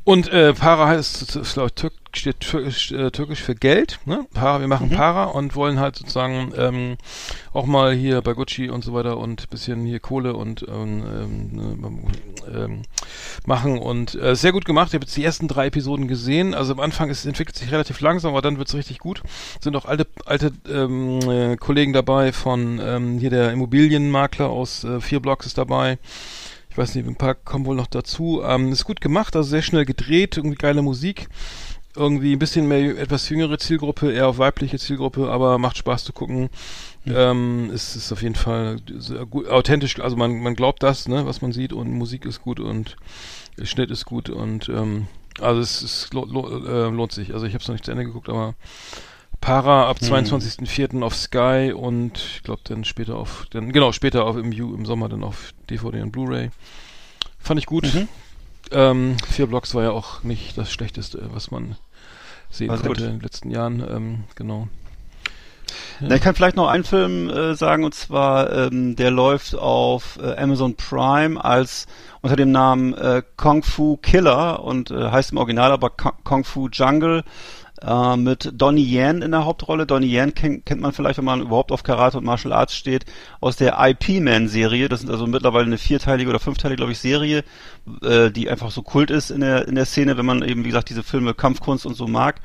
Und äh, Para heißt, ist, glaub ich, Türk, steht türkisch, äh, türkisch für Geld. Ne? Para, wir machen Para und wollen halt sozusagen ähm, auch mal hier bei Gucci und so weiter und bisschen hier Kohle und ähm, ähm, ähm, machen und äh, sehr gut gemacht. Ich habe jetzt die ersten drei Episoden gesehen. Also am Anfang ist, es entwickelt sich relativ langsam, aber dann wird es richtig gut. Sind auch alte alte ähm, äh, Kollegen dabei von ähm, hier der Immobilienmakler aus äh, vier Blocks ist dabei. Ich weiß nicht, ein paar kommen wohl noch dazu. Ähm, ist gut gemacht, also sehr schnell gedreht, irgendwie geile Musik. Irgendwie ein bisschen mehr, etwas jüngere Zielgruppe, eher auf weibliche Zielgruppe, aber macht Spaß zu gucken. Ähm, es ist auf jeden Fall gut, authentisch, also man, man glaubt das, ne, was man sieht und Musik ist gut und Schnitt ist gut und ähm, also es, es lo, lo, äh, lohnt sich. Also ich habe es noch nicht zu Ende geguckt, aber Para ab 22.04. auf Sky und ich glaube dann später auf, dann genau später auf im, im Sommer dann auf DVD und Blu-ray. Fand ich gut. Ähm, vier Blocks war ja auch nicht das Schlechteste, was man sehen Also konnte gut. in den letzten Jahren. Ähm, genau. Na, ich kann vielleicht noch einen Film äh, sagen, und zwar, ähm, der läuft auf äh, Amazon Prime als unter dem Namen äh, Kung Fu Killer und äh, heißt im Original aber Kung Fu Jungle äh, mit Donnie Yen in der Hauptrolle. Donnie Yen kennt, kennt man vielleicht, wenn man überhaupt auf Karate und Martial Arts steht, aus der IP Man Serie. Das ist also mittlerweile eine vierteilige oder fünfteilige, glaube ich, Serie, äh, die einfach so kult ist in der in der Szene, wenn man eben wie gesagt diese Filme Kampfkunst und so mag.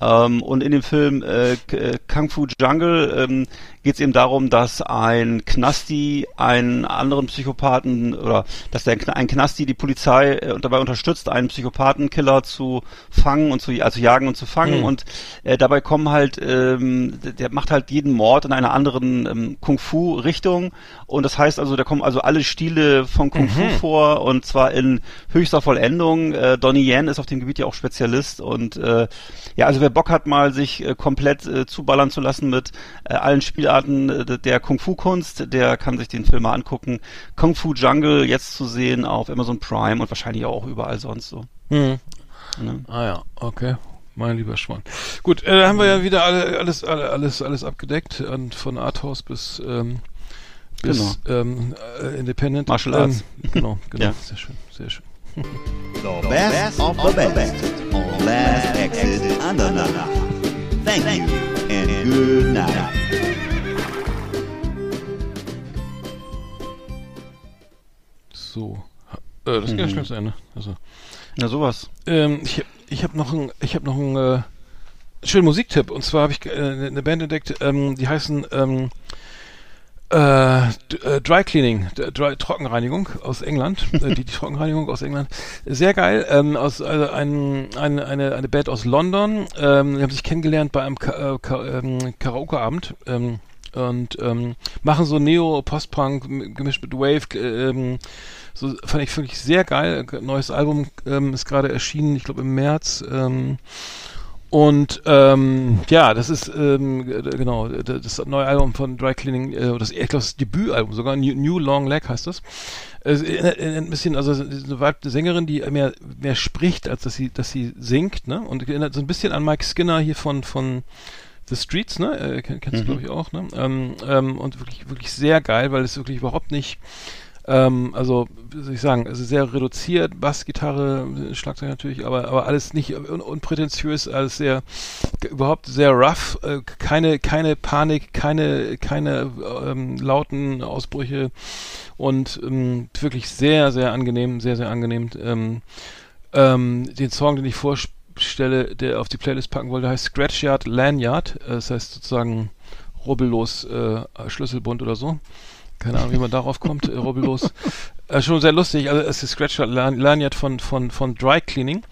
Ähm, und in dem Film äh, äh, Kung Fu Jungle ähm, geht es eben darum, dass ein Knasti einen anderen Psychopathen oder dass der ein Knasti die Polizei äh, dabei unterstützt, einen Psychopathenkiller zu fangen und zu also jagen und zu fangen. Und äh, dabei kommen halt ähm, der- macht halt jeden Mord in einer anderen ähm, Kung Fu Richtung und das heißt also da kommen also alle Stile von Kung Fu vor und zwar in höchster Vollendung. Äh, Donnie Yen ist auf dem Gebiet ja auch Spezialist und äh, ja, also wer Bock hat, mal sich äh, komplett äh, zuballern zu lassen mit äh, allen Spielarten äh, der Kung Fu Kunst, der kann sich den Film mal angucken. Kung Fu Jungle jetzt zu sehen auf Amazon Prime und wahrscheinlich auch überall sonst so. Mhm. Ne? Ah ja, okay. Mein lieber Schwan. Gut, äh, da haben wir ja wieder alle, alles, alle, alles, alles abgedeckt, und von Arthouse bis, ähm, bis ähm, äh, Independent. Martial Arts. Ähm, genau, (laughs) genau. Ja. Sehr schön, sehr schön. The best of the best on Last Exit Andernach. Thank you and good night. So. Äh, das ging ja schnell zu Ende. Also. Na sowas. Ähm, ich ich habe noch ein, ich habe noch einen äh, schönen Musiktipp. Und zwar habe ich äh, eine eine Band entdeckt, ähm, die heißen ähm, äh, äh, Dry Cleaning, Dry, Trockenreinigung aus England, (laughs) äh, die, die Trockenreinigung aus England. Sehr geil. Ähm, aus also ein, eine, eine, eine Band aus London. Ähm, die haben sich kennengelernt bei einem Ka äh, Ka ähm, Karaoke-Abend. Ähm, und ähm, machen so Neo, Post-Punk gemischt mit Wave. äh, Ähm, so fand ich wirklich sehr geil. Neues Album ähm, ist gerade erschienen, ich glaube im März. Ähm, und ähm, ja, das ist ähm, genau das neue Album von Dry Cleaning, äh, das, ich glaube das Debütalbum sogar, New, New Long Leg heißt das. Es erinnert, ein bisschen, also eine Sängerin, die mehr, mehr spricht, als dass sie, dass sie singt, ne? Und erinnert so ein bisschen an Mike Skinner hier von, von The Streets, ne? Äh, kenn, kennst du, glaube ich, auch, ne? Ähm, ähm, und wirklich, wirklich sehr geil, weil es wirklich überhaupt nicht ähm, also, wie soll ich sagen, also sehr reduziert, Bassgitarre, Schlagzeug natürlich, aber, aber alles nicht un unprätentiös, alles sehr, überhaupt sehr rough, äh, keine, keine Panik, keine, keine ähm, lauten Ausbrüche und ähm, wirklich sehr, sehr angenehm, sehr, sehr angenehm. Ähm, ähm, den Song, den ich vorstelle, der auf die Playlist packen wollte, heißt Scratchyard Lanyard, äh, das heißt sozusagen rubbellos äh, Schlüsselbund oder so. Keine Ahnung, wie man darauf kommt, äh, rubbellos. (laughs) Äh, schon sehr lustig. Also es ist Scratchyard Lan- Lanyard von, von, von Dry Cleaning.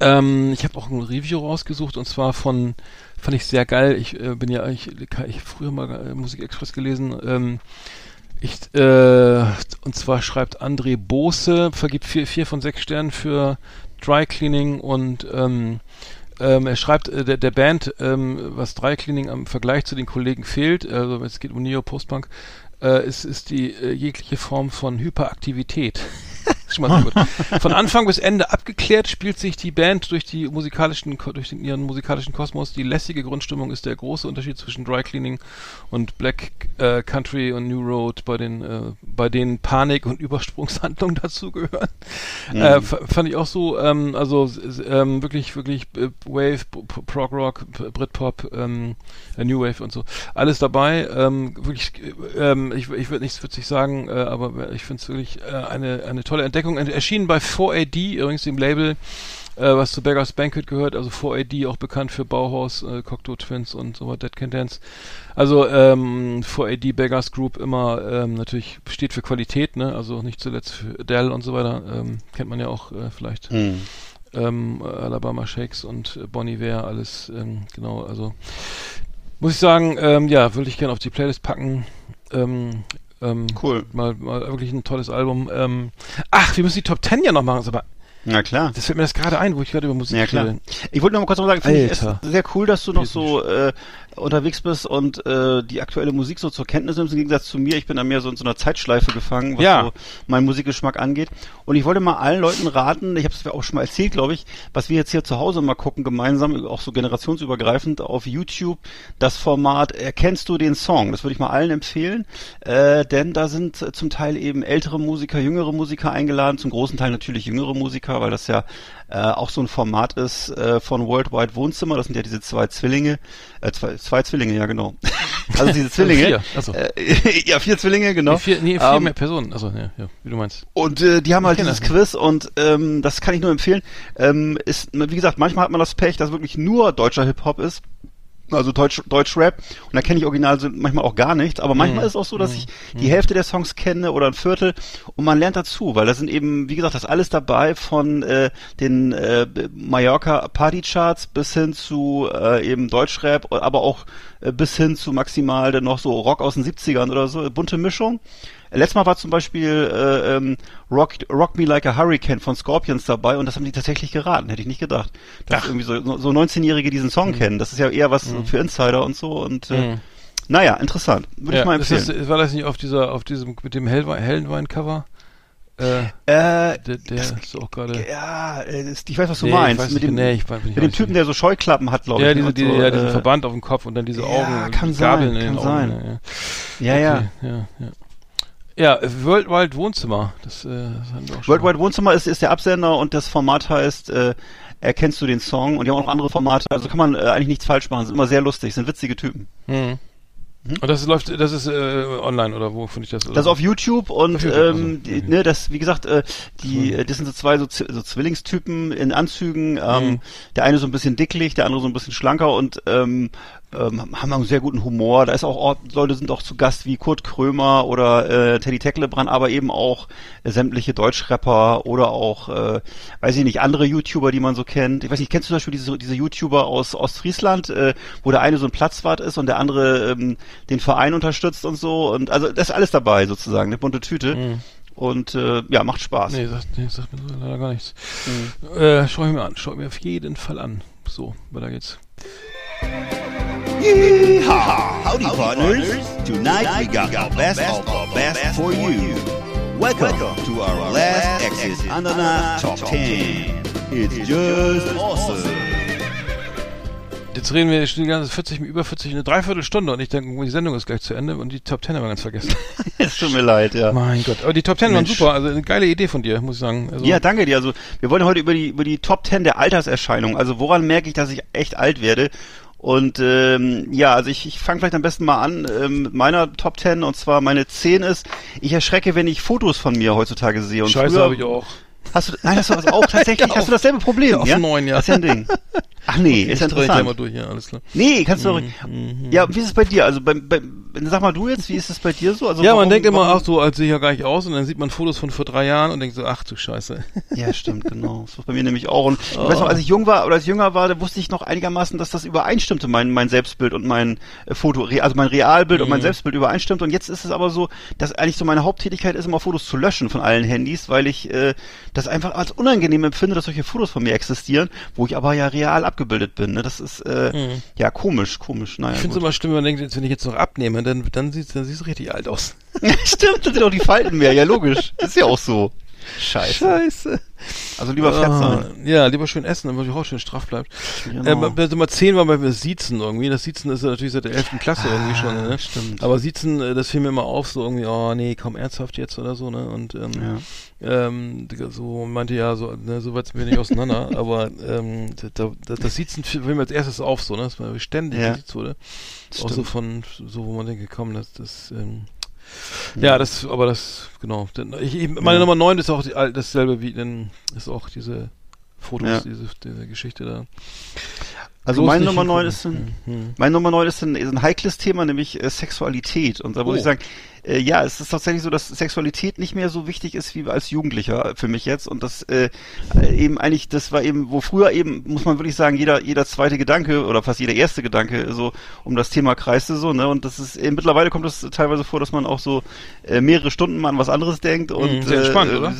Ähm, ich habe auch ein Review rausgesucht und zwar von, fand ich sehr geil. Ich äh, bin ja, ich, ich hab früher mal äh, Musik Express gelesen. Ähm, ich, äh, und zwar schreibt André Bose, vergibt vier, vier von sechs Sternen für Dry Cleaning und ähm, ähm, er schreibt, äh, der, der Band, ähm, was Dry Cleaning am Vergleich zu den Kollegen fehlt, also es geht um Neo Postpunk, äh, ist, ist die äh, jegliche Form von Hyperaktivität. (laughs) ist schon mal sehr gut. Von Anfang bis Ende abgeklärt spielt sich die Band durch die musikalischen, durch den, ihren musikalischen Kosmos. Die lässige Grundstimmung ist der große Unterschied zwischen Dry Cleaning und Black äh, Country und New Road, bei den, äh, bei denen Panik und Übersprungshandlung (laughs) dazugehören. Äh, f- fand ich auch so, ähm, also ähm, wirklich, wirklich äh, Wave, Prog Rock, Britpop, ähm, äh, New Wave und so, alles dabei. Ähm, wirklich, äh, ähm, ich, ich würde nichts witzig sagen, äh, aber ich finde es wirklich äh, eine, eine tolle Entdeckung. Ent- Erschienen bei 4AD, übrigens dem Label, äh, was zu Beggars Banquet gehört, also 4AD auch bekannt für Bauhaus, äh, Cocteau Twins und so weiter, Dead Can Dance. Also ähm, 4AD Beggars Group immer ähm, natürlich steht für Qualität, ne? Also nicht zuletzt für Dell und so weiter, ähm, kennt man ja auch äh, vielleicht. Hm. Ähm, Alabama Shakes und äh, Bonnie Ware, alles ähm, genau, also muss ich sagen, ähm, ja, würde ich gerne auf die Playlist packen. Ähm, ähm, Cool. Mal, mal wirklich ein tolles Album. Ähm, ach, wir müssen die Top Ten ja noch machen, aber Na klar. das fällt mir das gerade ein, wo ich gerade über Musik Ja, klar. rede. Ich wollte noch mal kurz noch sagen, finde ich es sehr cool, dass du noch so äh, unterwegs bist und äh, die aktuelle Musik so zur Kenntnis nimmst, im Gegensatz zu mir. Ich bin da mehr so in so einer Zeitschleife gefangen, was Ja. so meinen Musikgeschmack angeht. Und ich wollte mal allen Leuten raten, ich habe es auch schon mal erzählt, glaube ich, was wir jetzt hier zu Hause mal gucken, gemeinsam, auch so generationsübergreifend auf YouTube, das Format Erkennst du den Song? Das würde ich mal allen empfehlen, äh, denn da sind zum Teil eben ältere Musiker, jüngere Musiker eingeladen, zum großen Teil natürlich jüngere Musiker, weil das ja äh, auch so ein Format ist äh, von Worldwide Wohnzimmer. Das sind ja diese zwei Zwillinge, äh, zwei, zwei Zwillinge, ja genau. (laughs) Also diese Zwillinge. vier, ach so. Äh, (laughs) ja, vier Zwillinge, genau. Nee, vier, nee, vier Ähm, mehr Personen. Also ja, ja, wie du meinst. und äh, die haben halt dieses das Quiz und ähm, das kann ich nur empfehlen. Ähm, ist, wie gesagt, manchmal hat man das Pech, dass wirklich nur deutscher Hip-Hop ist. Also Deutsch, Deutsch Rap. Und da kenne ich original so manchmal auch gar nichts. Aber manchmal ist es auch so, dass ich die Hälfte der Songs kenne oder ein Viertel und man lernt dazu, weil da sind eben, wie gesagt, das alles dabei von äh, den äh, Mallorca Partycharts bis hin zu äh, eben Deutschrap, aber auch äh, bis hin zu maximal dann noch so Rock aus den 70ern oder so. Bunte Mischung. Letztes Mal war zum Beispiel äh, ähm, Rock, Rock Me Like a Hurricane von Scorpions dabei und das haben die tatsächlich geraten, hätte ich nicht gedacht. Dass irgendwie so, so 19-Jährige diesen Song Mhm. kennen. Das ist ja eher was für Insider und so und äh, naja, interessant. Würde ich mal ist empfehlen. das, war das nicht auf dieser, auf diesem, mit dem Hellwein, Hellenwein-Cover? Äh, äh, der, der ist auch gerade. ja, äh, ist- ich weiß, was du Nee, meinst. mit dem, nee, weiß mit dem Typen, nicht. der so Scheuklappen hat, glaube Ja, ich. diese, die, so, ja, diesen äh, Verband auf dem Kopf und dann diese ja, Augen, kann die sein, Gabeln in kann den sein. Augen. Ja, Ja, ja. Okay, ja, ja. Ja, Worldwide Wohnzimmer. Das, äh, das haben wir auch schon. Worldwide Wohnzimmer ist, ist der Absender und das Format heißt äh, Erkennst du den Song? Und die haben auch noch andere Formate, also kann man äh, eigentlich nichts falsch machen, sind immer sehr lustig, sind witzige Typen. Mhm. Und das läuft, das ist äh, online oder wo finde ich das? Oder? Das ist auf YouTube und Auf YouTube, also. ähm, die, ne, das, wie gesagt, äh, die, äh, das sind so zwei so, so Zwillingstypen in Anzügen. Ähm, Mhm. Der eine so ein bisschen dicklich, der andere so ein bisschen schlanker und ähm, ähm, haben einen sehr guten Humor. Da ist auch Ort, Leute sind auch zu Gast wie Kurt Krömer oder äh, Teddy Tecklebrand, aber eben auch äh, sämtliche Deutschrapper oder auch, äh, weiß ich nicht, andere YouTuber, die man so kennt. Ich weiß nicht, kennst du zum Beispiel diese, diese YouTuber aus Ostfriesland, äh, wo der eine so ein Platzwart ist und der andere ähm, den Verein unterstützt und so. Und also das ist alles dabei sozusagen, eine bunte Tüte. Mhm. Und äh, ja, macht Spaß. Nee, sagt, nee, sagt mir leider gar nichts. Äh, schau ich mir an, schau ich mir auf jeden Fall an. So, weiter geht's. Yeehaw! Howdy, partners. Tonight we got our best of our best for you. Welcome to our last Exit Ananas Top 10. It's just awesome. Jetzt reden wir schon die ganze 40, über 40, eine Dreiviertelstunde und ich denke, die Sendung ist gleich zu Ende und die Top 10 haben wir ganz vergessen. (laughs) Es tut mir leid, ja. mein Gott. Aber die Top 10 Mensch. waren super, also eine geile Idee von dir, muss ich sagen. Also, Ja, danke dir. Also wir wollen heute über die über die Top 10 der Alterserscheinungen. Also woran merke ich, dass ich echt alt werde? Und ähm, ja, also ich, ich fange vielleicht am besten mal an ähm, mit meiner Top 10 und zwar meine 10 ist, ich erschrecke, wenn ich Fotos von mir heutzutage sehe. Und Scheiße habe ich auch. Hast du, nein, hast du das auch (laughs) tatsächlich? Hast du dasselbe Problem? auf ja? neun, ja. Das ist ja ein Ding. Ach nee, ist ja Ich dreh gleich mal interessant. durch, ja, alles klar. Nee, kannst du doch. Mhm, Ja, wie ist es bei dir? Also beim, beim, sag mal du jetzt, wie ist es bei dir so? Also Ja, man warum- denkt immer, warum- ach so, als sehe ich ja gar nicht aus und dann sieht man Fotos von vor drei Jahren und denkt so, ach du Scheiße. (laughs) Ja, stimmt, genau. Das war bei mir nämlich auch. Und ich weiß noch, als ich jung war oder als ich jünger war, da wusste ich noch einigermaßen, dass das übereinstimmte, mein, mein Selbstbild und mein äh, Foto, also mein Realbild und mein Selbstbild übereinstimmt. Und jetzt ist es aber so, dass eigentlich so meine Haupttätigkeit ist, immer Fotos zu löschen von allen Handys, weil ich äh, das einfach als unangenehm empfinde, dass solche Fotos von mir existieren, wo ich aber ja real abgebildet bin. Ne? Das ist äh, ja komisch, komisch. Naja, Ich finde es immer schlimm, wenn man denkt, jetzt, wenn ich jetzt noch abnehme, dann, dann sieht dann siehst du richtig alt aus. (laughs) Stimmt, das sind auch die Falten mehr, ja logisch. Ist ja auch so. Scheiße. Scheiße. Also lieber fett sein. Ah, ja, lieber schön essen, damit die Haut schön straff bleibt. Genau. Äh, bei Nummer 10 war bei mir Siezen irgendwie. Das Siezen ist ja natürlich seit der 11. Klasse irgendwie schon. Ne? Ah, stimmt. Aber Siezen, äh, das fiel mir immer auf, so irgendwie, oh nee, komm ernsthaft jetzt oder so, ne? Und ähm, ähm, so meinte ja, so, ne, so weit sind wir nicht auseinander, (laughs) aber ähm, da, da, das Siezen fiel mir als erstes auf, so, ne? Dass man ständig Ja. gesiezt wurde. Auch Stimmt. so von, so wo man denkt, komm, das, das, ähm, ja, das, aber das, genau. Ich, ich, meine Ja. Nummer 9 ist auch die, dasselbe wie, denn ist auch diese Fotos, Ja. diese, diese Geschichte da. Also Bloß meine Nummer 9 hingucken. ist ein, Hm. Meine Nummer 9 ist ein, ist ein heikles Thema, nämlich äh, Sexualität. Und da muss Oh. ich sagen, äh, ja, es ist tatsächlich so, dass Sexualität nicht mehr so wichtig ist wie als Jugendlicher für mich jetzt. Und das äh, äh, eben eigentlich, das war eben, wo früher eben, muss man wirklich sagen, jeder, jeder zweite Gedanke oder fast jeder erste Gedanke so um das Thema kreiste so, ne? Und das ist äh, mittlerweile kommt es teilweise vor, dass man auch so äh, mehrere Stunden mal an was anderes denkt und Mhm, sehr entspannt, äh, oder?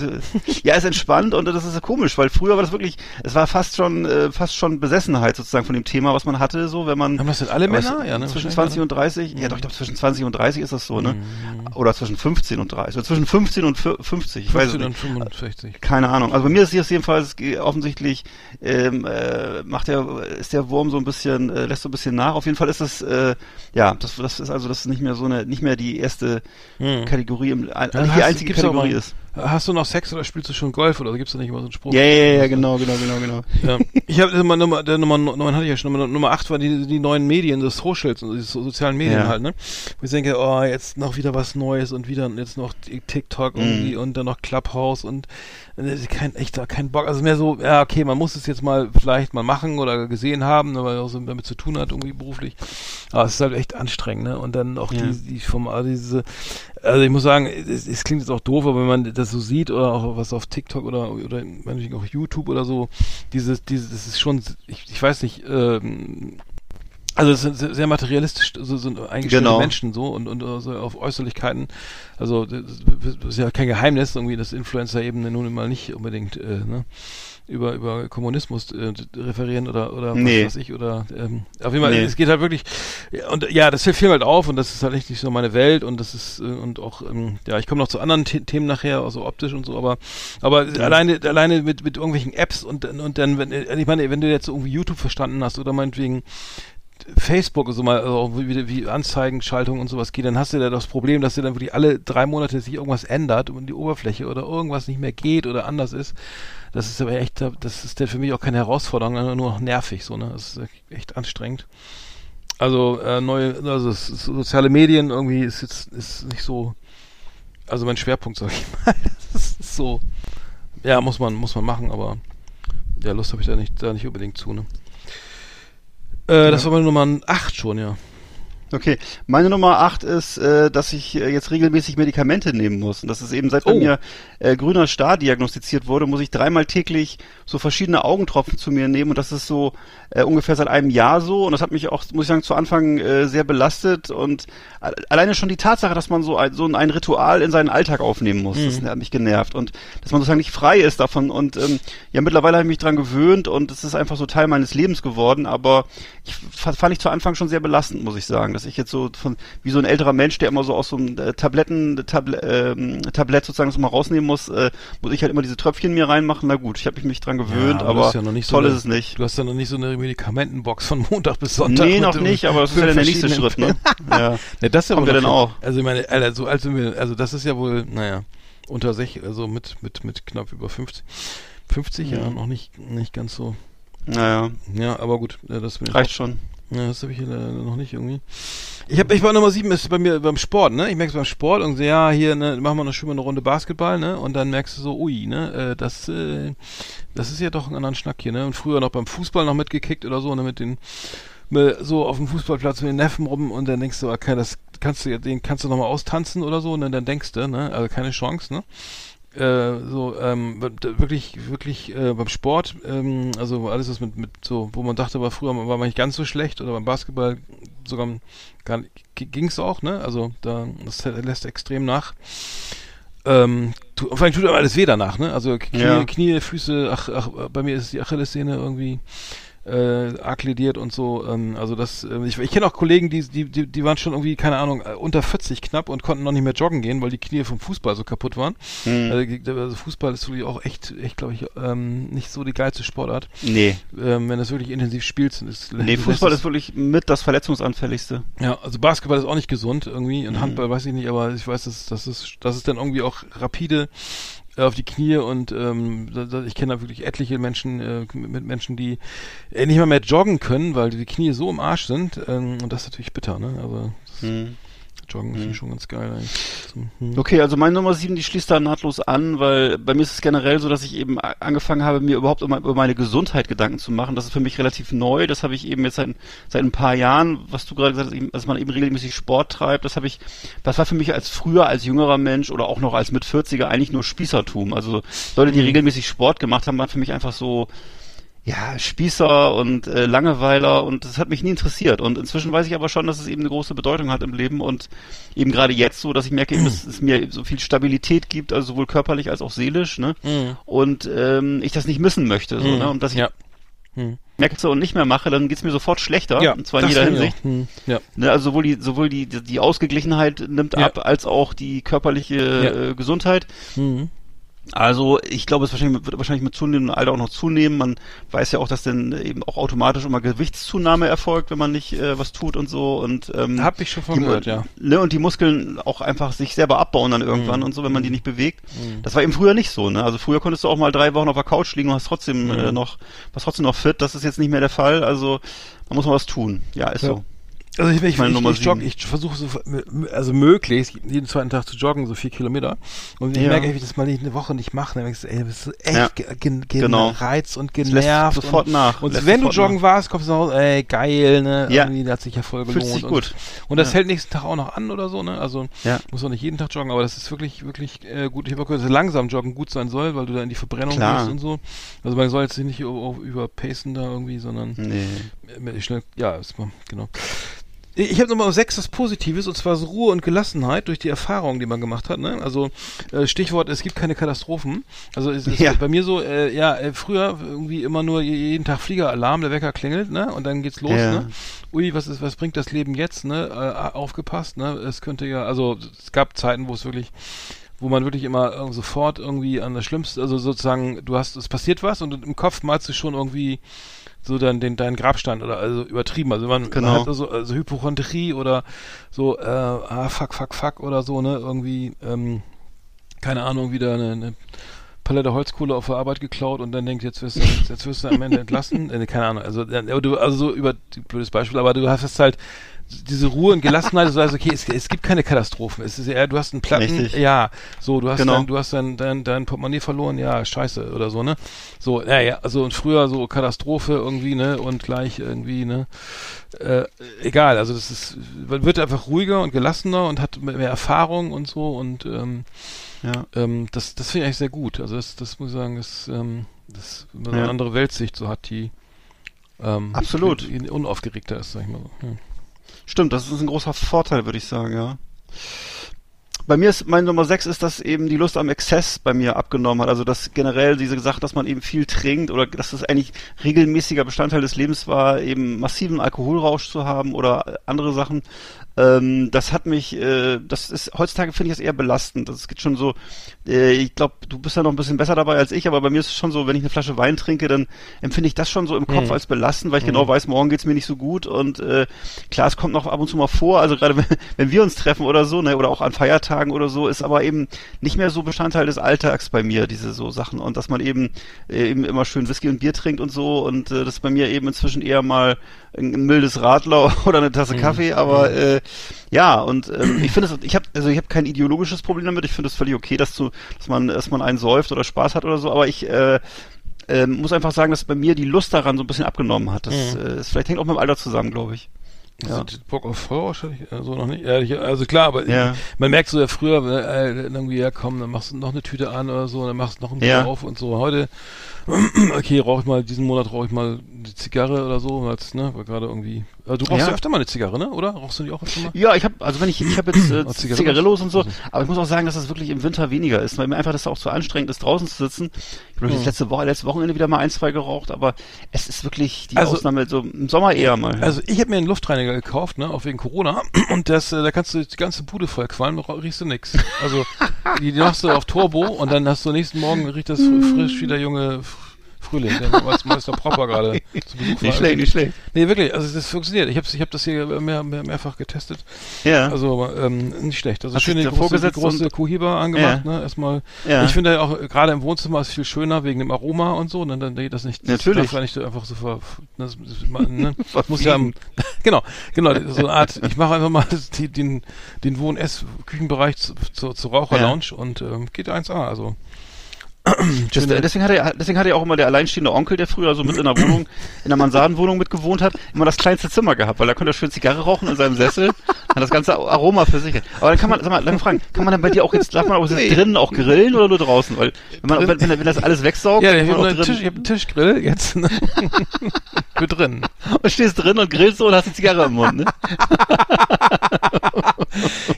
Ja, ist entspannt und das ist komisch, weil früher war das wirklich, es war fast schon, äh, fast schon Besessenheit sozusagen von dem Thema, was man hatte, so, wenn man Haben das denn alle Männer? Ja, ne? Zwischen Wahrscheinlich, 20 ne? und 30? Ja, doch, ich glaube, zwischen 20 und 30 ist das so, ne? Mhm. Oder zwischen 15 und 30. Oder zwischen 15 und fü- 50, ich weiß es 15 und nicht. 65. Keine Ahnung. Also bei mir ist es jedenfalls offensichtlich, ähm, äh, macht der, ist der Wurm so ein bisschen, äh, lässt so ein bisschen nach. Auf jeden Fall ist das, äh, ja, das, das ist also, das ist nicht mehr so eine, nicht mehr die erste Hm. Kategorie, im, Ja, die hast- einzige Kategorie ist. Hast du noch Sex oder spielst du schon Golf oder gibt's da nicht immer so einen Spruch? Ja, ja, ja, genau, genau, genau, genau. Ja. Ich habe Nummer, Nummer, der Nummer 9 hatte ich ja schon, Nummer, Nummer 8 war die, die neuen Medien, das Socials und die so, sozialen Medien Ja. halt, ne? Wo ich denke, oh, jetzt noch wieder was Neues und wieder jetzt noch TikTok Mhm. irgendwie und dann noch Clubhouse und äh, kein, echt da kein Bock. Also mehr so, ja, okay, man muss es jetzt mal vielleicht mal machen oder gesehen haben, weil auch so damit zu tun hat, irgendwie beruflich. Aber es ist halt echt anstrengend, ne? Und dann auch Ja. die, die vom, also diese, also ich muss sagen, es, es klingt jetzt auch doof, aber wenn man das so sieht oder auch was auf TikTok oder oder meinetwegen auch YouTube oder so, dieses, dieses, das ist schon, ich, ich weiß nicht, ähm, also es sind sehr, materialistisch, so sind eingestellte Genau. Menschen so und, und so auf Äußerlichkeiten. Also das das ist ja kein Geheimnis, irgendwie, dass Influencer eben nun mal nicht unbedingt äh, ne, über über Kommunismus äh, referieren oder oder Nee. was weiß ich oder ähm, auf jeden Fall Nee. es geht halt wirklich ja, und ja das fällt viel halt auf und das ist halt echt nicht so meine Welt und das ist äh, und auch ähm, ja ich komme noch zu anderen The Themen nachher also optisch und so aber aber alleine alleine mit mit irgendwelchen Apps und und dann wenn äh, ich meine wenn du jetzt irgendwie YouTube verstanden hast oder meinetwegen Facebook so mal also wie, wie Anzeigenschaltung und sowas geht, dann hast du ja das Problem, dass dir dann wirklich alle drei Monate sich irgendwas ändert und die Oberfläche oder irgendwas nicht mehr geht oder anders ist. Das ist aber echt, das ist dann für mich auch keine Herausforderung, sondern nur noch nervig, so, ne? Das ist echt anstrengend. Also, äh, neue, also soziale Medien irgendwie ist jetzt ist nicht so, also mein Schwerpunkt, sag ich mal. (laughs) Das ist so, ja, muss man, muss man machen, aber ja, Lust habe ich da nicht, da nicht unbedingt zu, ne? Äh, Das war meine Nummer 8 schon, ja. Okay, meine Nummer 8 ist, äh, dass ich äh, jetzt regelmäßig Medikamente nehmen muss. Und das ist eben seit bei Oh. mir äh, grüner Star diagnostiziert wurde, muss ich dreimal täglich so verschiedene Augentropfen zu mir nehmen. Und das ist so äh, ungefähr seit einem Jahr so. Und das hat mich auch, muss ich sagen, zu Anfang äh, sehr belastet. Und alleine schon die Tatsache, dass man so ein, so ein Ritual in seinen Alltag aufnehmen muss, das hat mich genervt. Und dass man sozusagen nicht frei ist davon. Und ähm, ja, mittlerweile habe ich mich dran gewöhnt und es ist einfach so Teil meines Lebens geworden. Aber ich fand ich zu Anfang schon sehr belastend, muss ich sagen, dass ich jetzt so von wie so ein älterer Mensch, der immer so aus so einem äh, Tabletten Tabl ähm, Tablett sozusagen das mal rausnehmen muss, äh, muss ich halt immer diese Tröpfchen mir reinmachen. Na gut, ich habe mich dran gewöhnt, Ja, aber, ist ja noch nicht so toll eine- ist es nicht. Du hast ja noch nicht so eine Medikamentenbox von Montag bis Sonntag. Nee, noch nicht, aber das ist ja der nächste Schritt, ne? ja. (laughs) Ja, das ist ja Kommt ja dann auch. Also ich meine, Alter, so alt sind wir, also das ist ja wohl, naja, unter sich, also mit, mit, mit knapp über 50. 50 ja, noch nicht, nicht ganz so. Naja, Ja, aber gut, das reicht schon. Ja, das habe ich hier leider noch nicht irgendwie. Ich habe, ich war Nummer sieben, ist bei mir beim Sport, ne? Ich merke es beim Sport und so, ja, hier, ne, machen wir noch schon mal eine Runde Basketball, ne? Und dann merkst du so, ui, ne, äh, das, äh, das ist ja doch ein anderer Schnack hier, ne? Und früher noch beim Fußball noch mitgekickt oder so, ne, mit den, mit, so auf dem Fußballplatz mit den Neffen rum und dann denkst du, okay, das kannst du, ja- den kannst du noch mal austanzen oder so, dann, dann denkst du, ne? Also keine Chance, ne? Äh, so ähm, wirklich wirklich äh, beim Sport ähm, also alles was mit mit so wo man dachte war früher war man nicht ganz so schlecht oder beim Basketball sogar gar ging es auch ne? Also da das lässt extrem nach. Ähm, tu, vor allem tut einem alles weh danach ne? Also Knie, Ja. Knie Füße ach, ach bei mir ist die Achillessehne irgendwie äh, akklidiert und so. Ähm, also das, äh, ich, ich kenne auch Kollegen, die, die, die, die waren schon irgendwie, keine Ahnung, äh, unter 40 knapp und konnten noch nicht mehr joggen gehen, weil die Knie vom Fußball so kaputt waren. Hm. Also, also Fußball ist wirklich auch echt, echt glaube ich, ähm, nicht so die geilste Sportart. Nee. Ähm, wenn du es wirklich intensiv spielst. Ist, Nee, Fußball ist wirklich mit das verletzungsanfälligste. ja, also Basketball ist auch nicht gesund irgendwie und Mhm. Handball weiß ich nicht, aber ich weiß, dass das ist, das ist dann irgendwie auch rapide auf die Knie und ähm, ich kenne da wirklich etliche Menschen äh, mit Menschen, die äh, nicht mal mehr joggen können, weil die Knie so im Arsch sind ähm, und das ist natürlich bitter, ne? Das Hm. Joggen finde ich schon ganz geil eigentlich. Zum, hm. Okay, also meine Nummer sieben, die schließt da nahtlos an, weil bei mir ist es generell so, dass ich eben angefangen habe, mir überhaupt über meine Gesundheit Gedanken zu machen. Das ist für mich relativ neu. Das habe ich eben jetzt seit, seit ein paar Jahren, was du gerade gesagt hast, dass man eben regelmäßig Sport treibt. Das habe ich, das war für mich als früher, als jüngerer Mensch oder auch noch als mit 40er eigentlich nur Spießertum. Also Leute, die regelmäßig Sport gemacht haben, waren für mich einfach so, ja, Spießer und äh, Langeweiler und das hat mich nie interessiert. Und inzwischen weiß ich aber schon, dass es eben eine große Bedeutung hat im Leben und eben gerade jetzt so, dass ich merke, eben, dass es mir so viel Stabilität gibt, also sowohl körperlich als auch seelisch, ne? Mhm. Und ähm, ich das nicht missen möchte, so, Mhm. ne? Und dass ich Ja. Hm. merke so und nicht mehr mache, dann geht's mir sofort schlechter. Ja, und zwar in jeder Hinsicht. auch. Hm. Ja. Ne, also sowohl die, sowohl die, die, die Ausgeglichenheit nimmt Ja. ab, als auch die körperliche äh, Gesundheit. Mhm. Also ich glaube, es wahrscheinlich, wird wahrscheinlich mit zunehmendem Alter auch noch zunehmen. Man weiß ja auch, dass dann eben auch automatisch immer Gewichtszunahme erfolgt, wenn man nicht äh, was tut und so. Und ähm, Hab ich schon von die, gehört, ja. Ne, und die Muskeln auch einfach sich selber abbauen dann irgendwann Mhm. und so, wenn man die nicht bewegt. Das war eben früher nicht so. Ne? Also früher konntest du auch mal drei Wochen auf der Couch liegen und hast trotzdem Mhm. äh, noch, warst trotzdem noch fit. Das ist jetzt nicht mehr der Fall. Also man muss mal was tun. Ja, ist Ja. so. Also ich, ich, ich, ich, jogge, ich versuche so, also möglichst jeden zweiten Tag zu joggen, so vier Kilometer. Und ich Ja. merke, wenn ich das mal nicht eine Woche nicht mache, dann merke ich, so, ey, du bist so echt Ja. ge gen gen Genau. gereizt und genervt. sofort und, nach. Und Lässt wenn du joggen nach. warst, kommst du nach Hause, ey, geil, ne? Ja. Irgendwie, hat sich ja voll gelohnt. Fühlt sich und, gut. Und das Ja. hält nächsten Tag auch noch an oder so, ne? Also Ja. muss auch nicht jeden Tag joggen, aber das ist wirklich, wirklich äh, gut. Ich habe auch gehört, dass langsam joggen gut sein soll, weil du da in die Verbrennung Klar. gehst und so. Also man soll jetzt nicht über- überpacen da irgendwie, sondern Nee. schnell, ja, ist mal, genau. Ich habe Nummer sechs das Positives und zwar so Ruhe und Gelassenheit durch die Erfahrungen, die man gemacht hat. Ne? Also äh, Stichwort, es gibt keine Katastrophen. Also es ist Ja. bei mir so, äh, ja, äh, früher irgendwie immer nur je- jeden Tag Fliegeralarm, der Wecker klingelt, ne? Und dann geht's los, Ja. ne? Ui, was ist, was bringt das Leben jetzt, ne? Äh, aufgepasst, ne? Es könnte ja, also es gab Zeiten, wo es wirklich wo man wirklich immer äh, sofort irgendwie an das Schlimmste, also sozusagen, du hast, es passiert was und im Kopf malst du schon irgendwie so dann den deinen Grabstein oder also übertrieben. Also man, Genau. man hat also, also Hypochondrie oder so, äh, ah, fuck, fuck, fuck oder so, ne? Irgendwie, ähm, keine Ahnung, wieder eine, eine Palette Holzkohle auf der Arbeit geklaut und dann denkt, jetzt wirst du, jetzt, jetzt wirst du am Ende (laughs) entlassen. Äh, keine Ahnung, also, äh, also so über blödes Beispiel, aber du hast jetzt halt diese Ruhe und Gelassenheit, du sagst, okay, es, es gibt keine Katastrophen. Es ist eher, du hast einen Platten, Richtig. ja, so, du hast Genau. dein, du hast dein, dein, dein Portemonnaie verloren, ja, scheiße, oder so, ne? So, ja, ja, also und früher so Katastrophe irgendwie, ne, und gleich irgendwie, ne, äh, egal, also das ist, man wird einfach ruhiger und gelassener und hat mehr Erfahrung und so und, ähm, Ja. ähm, das, das finde ich eigentlich sehr gut. Also das, das muss ich sagen, ist, ähm, das wenn man Ja. eine andere Weltsicht so hat, die ähm, Absolut. die- die unaufgeregter ist, sag ich mal so. Ja. Stimmt, das ist ein großer Vorteil, würde ich sagen, ja. Bei mir ist, mein Nummer 6 ist, dass eben die Lust am Exzess bei mir abgenommen hat. Also, dass generell diese Sache, dass man eben viel trinkt oder dass das eigentlich regelmäßiger Bestandteil des Lebens war, eben massiven Alkoholrausch zu haben oder andere Sachen. Ähm, das hat mich, äh, das ist, heutzutage finde ich das eher belastend. Das geht schon so, äh, ich glaube, du bist ja noch ein bisschen besser dabei als ich, aber bei mir ist es schon so, wenn ich eine Flasche Wein trinke, dann empfinde ich das schon so im Kopf Mhm. als belastend, weil ich genau weiß, morgen geht's mir nicht so gut und äh, klar, es kommt noch ab und zu mal vor, also gerade wenn, (laughs) wenn wir uns treffen oder so, ne, oder auch an Feiertagen oder so, ist aber eben nicht mehr so Bestandteil des Alltags bei mir, diese so Sachen. Und dass man eben äh, eben immer schön Whisky und Bier trinkt und so. Und äh, das ist bei mir eben inzwischen eher mal ein, mildes Radler (laughs) oder eine Tasse Kaffee, aber äh, ja und ähm, ich finde es, ich habe also ich habe kein ideologisches Problem damit, ich finde es völlig okay, dass zu, dass man dass man einen säuft oder Spaß hat oder so, aber ich äh, ähm, muss einfach sagen, dass bei mir die Lust daran so ein bisschen abgenommen hat. Das Mhm. äh, ist vielleicht hängt auch mit dem Alter zusammen, glaube ich. Ja. Also Bock auf Feuer wahrscheinlich, also noch nicht. Also klar, aber Ja. man merkt so ja früher, äh, irgendwie, ja komm, dann machst du noch eine Tüte an oder so, dann machst du noch ein Bier Ja. auf und so. Heute, (clears throat) okay, rauche ich mal, diesen Monat rauche ich mal die Zigarre oder so, weil's, ne, weil gerade irgendwie Äh, Du rauchst ja. Ja. öfter mal eine Zigarre, ne? Oder? Rauchst du die auch öfter mal? Ja, ich habe also wenn ich ich habe jetzt (clears throat) äh, Oh, Zigarillos? Und so, aber ich muss auch sagen, dass das wirklich im Winter weniger ist, weil mir einfach das auch so anstrengend ist, draußen zu sitzen. Ich habe das letzte Woche, letzte Wochenende wieder mal ein, zwei geraucht, aber es ist wirklich die Also- Ausnahme so im Sommer eher mal. Also ich habe mir einen Luftreiniger gekauft, ne, auch wegen Corona. (clears throat) Und das, äh, da kannst du die ganze Bude voll qualmen, riechst du nix. Also die, die machst du auf Turbo und dann hast du nächsten Morgen riecht das fr- frisch wie der junge Frühling, der als Meister Propper gerade (laughs) zu Besuch war. nicht schlecht, nicht schlecht. Nee, wirklich, also das funktioniert. Ich habe ich hab das hier mehr, mehr, mehrfach getestet. Ja. Also ähm, nicht schlecht. Also Hast schön davor große, große Cohiba angemacht, ne? Erstmal. Ja. Ich finde auch gerade im Wohnzimmer ist viel schöner wegen dem Aroma und so. Ne? Dann geht das nicht. Das Natürlich. darf ja nicht einfach so ver, das, das, ne? (laughs) muss ja genau, genau, so eine Art. Ich mache einfach mal das- die, den den Wohn Ess Küchenbereich zu, zu, Raucherlounge und ähm, geht 1A. Also (clears throat) Das, deswegen hatte er, deswegen hatte ja auch immer der alleinstehende Onkel, der früher so mit in der Wohnung, in der Mansardenwohnung mitgewohnt hat, immer das kleinste Zimmer gehabt, weil da konnte er schön Zigarre rauchen in seinem Sessel, hat das ganze Aroma für sich. Aber dann kann man, sag mal, dann fragen, kann man dann bei dir auch jetzt, darf man auch jetzt drinnen auch grillen oder nur draußen? Weil, wenn man, wenn, wenn, wenn das alles wegsaugt, ja, ich habe einen, Tisch, ich hab einen Tischgrill jetzt. (laughs) Für drin. und stehst drin und grillst so und hast die Zigarre im Mund, ne? (laughs)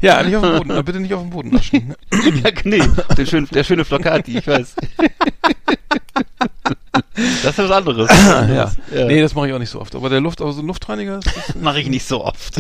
Ja, nicht auf dem Boden. Bitte nicht auf dem Boden naschen. (laughs) ja, nee, der schöne, der schöne Flocati, ich weiß. das ist was anderes. ja. Ja. Nee, das mache ich auch nicht so oft. Aber der Luft, also ein Luftreiniger (laughs) mache ich nicht so oft.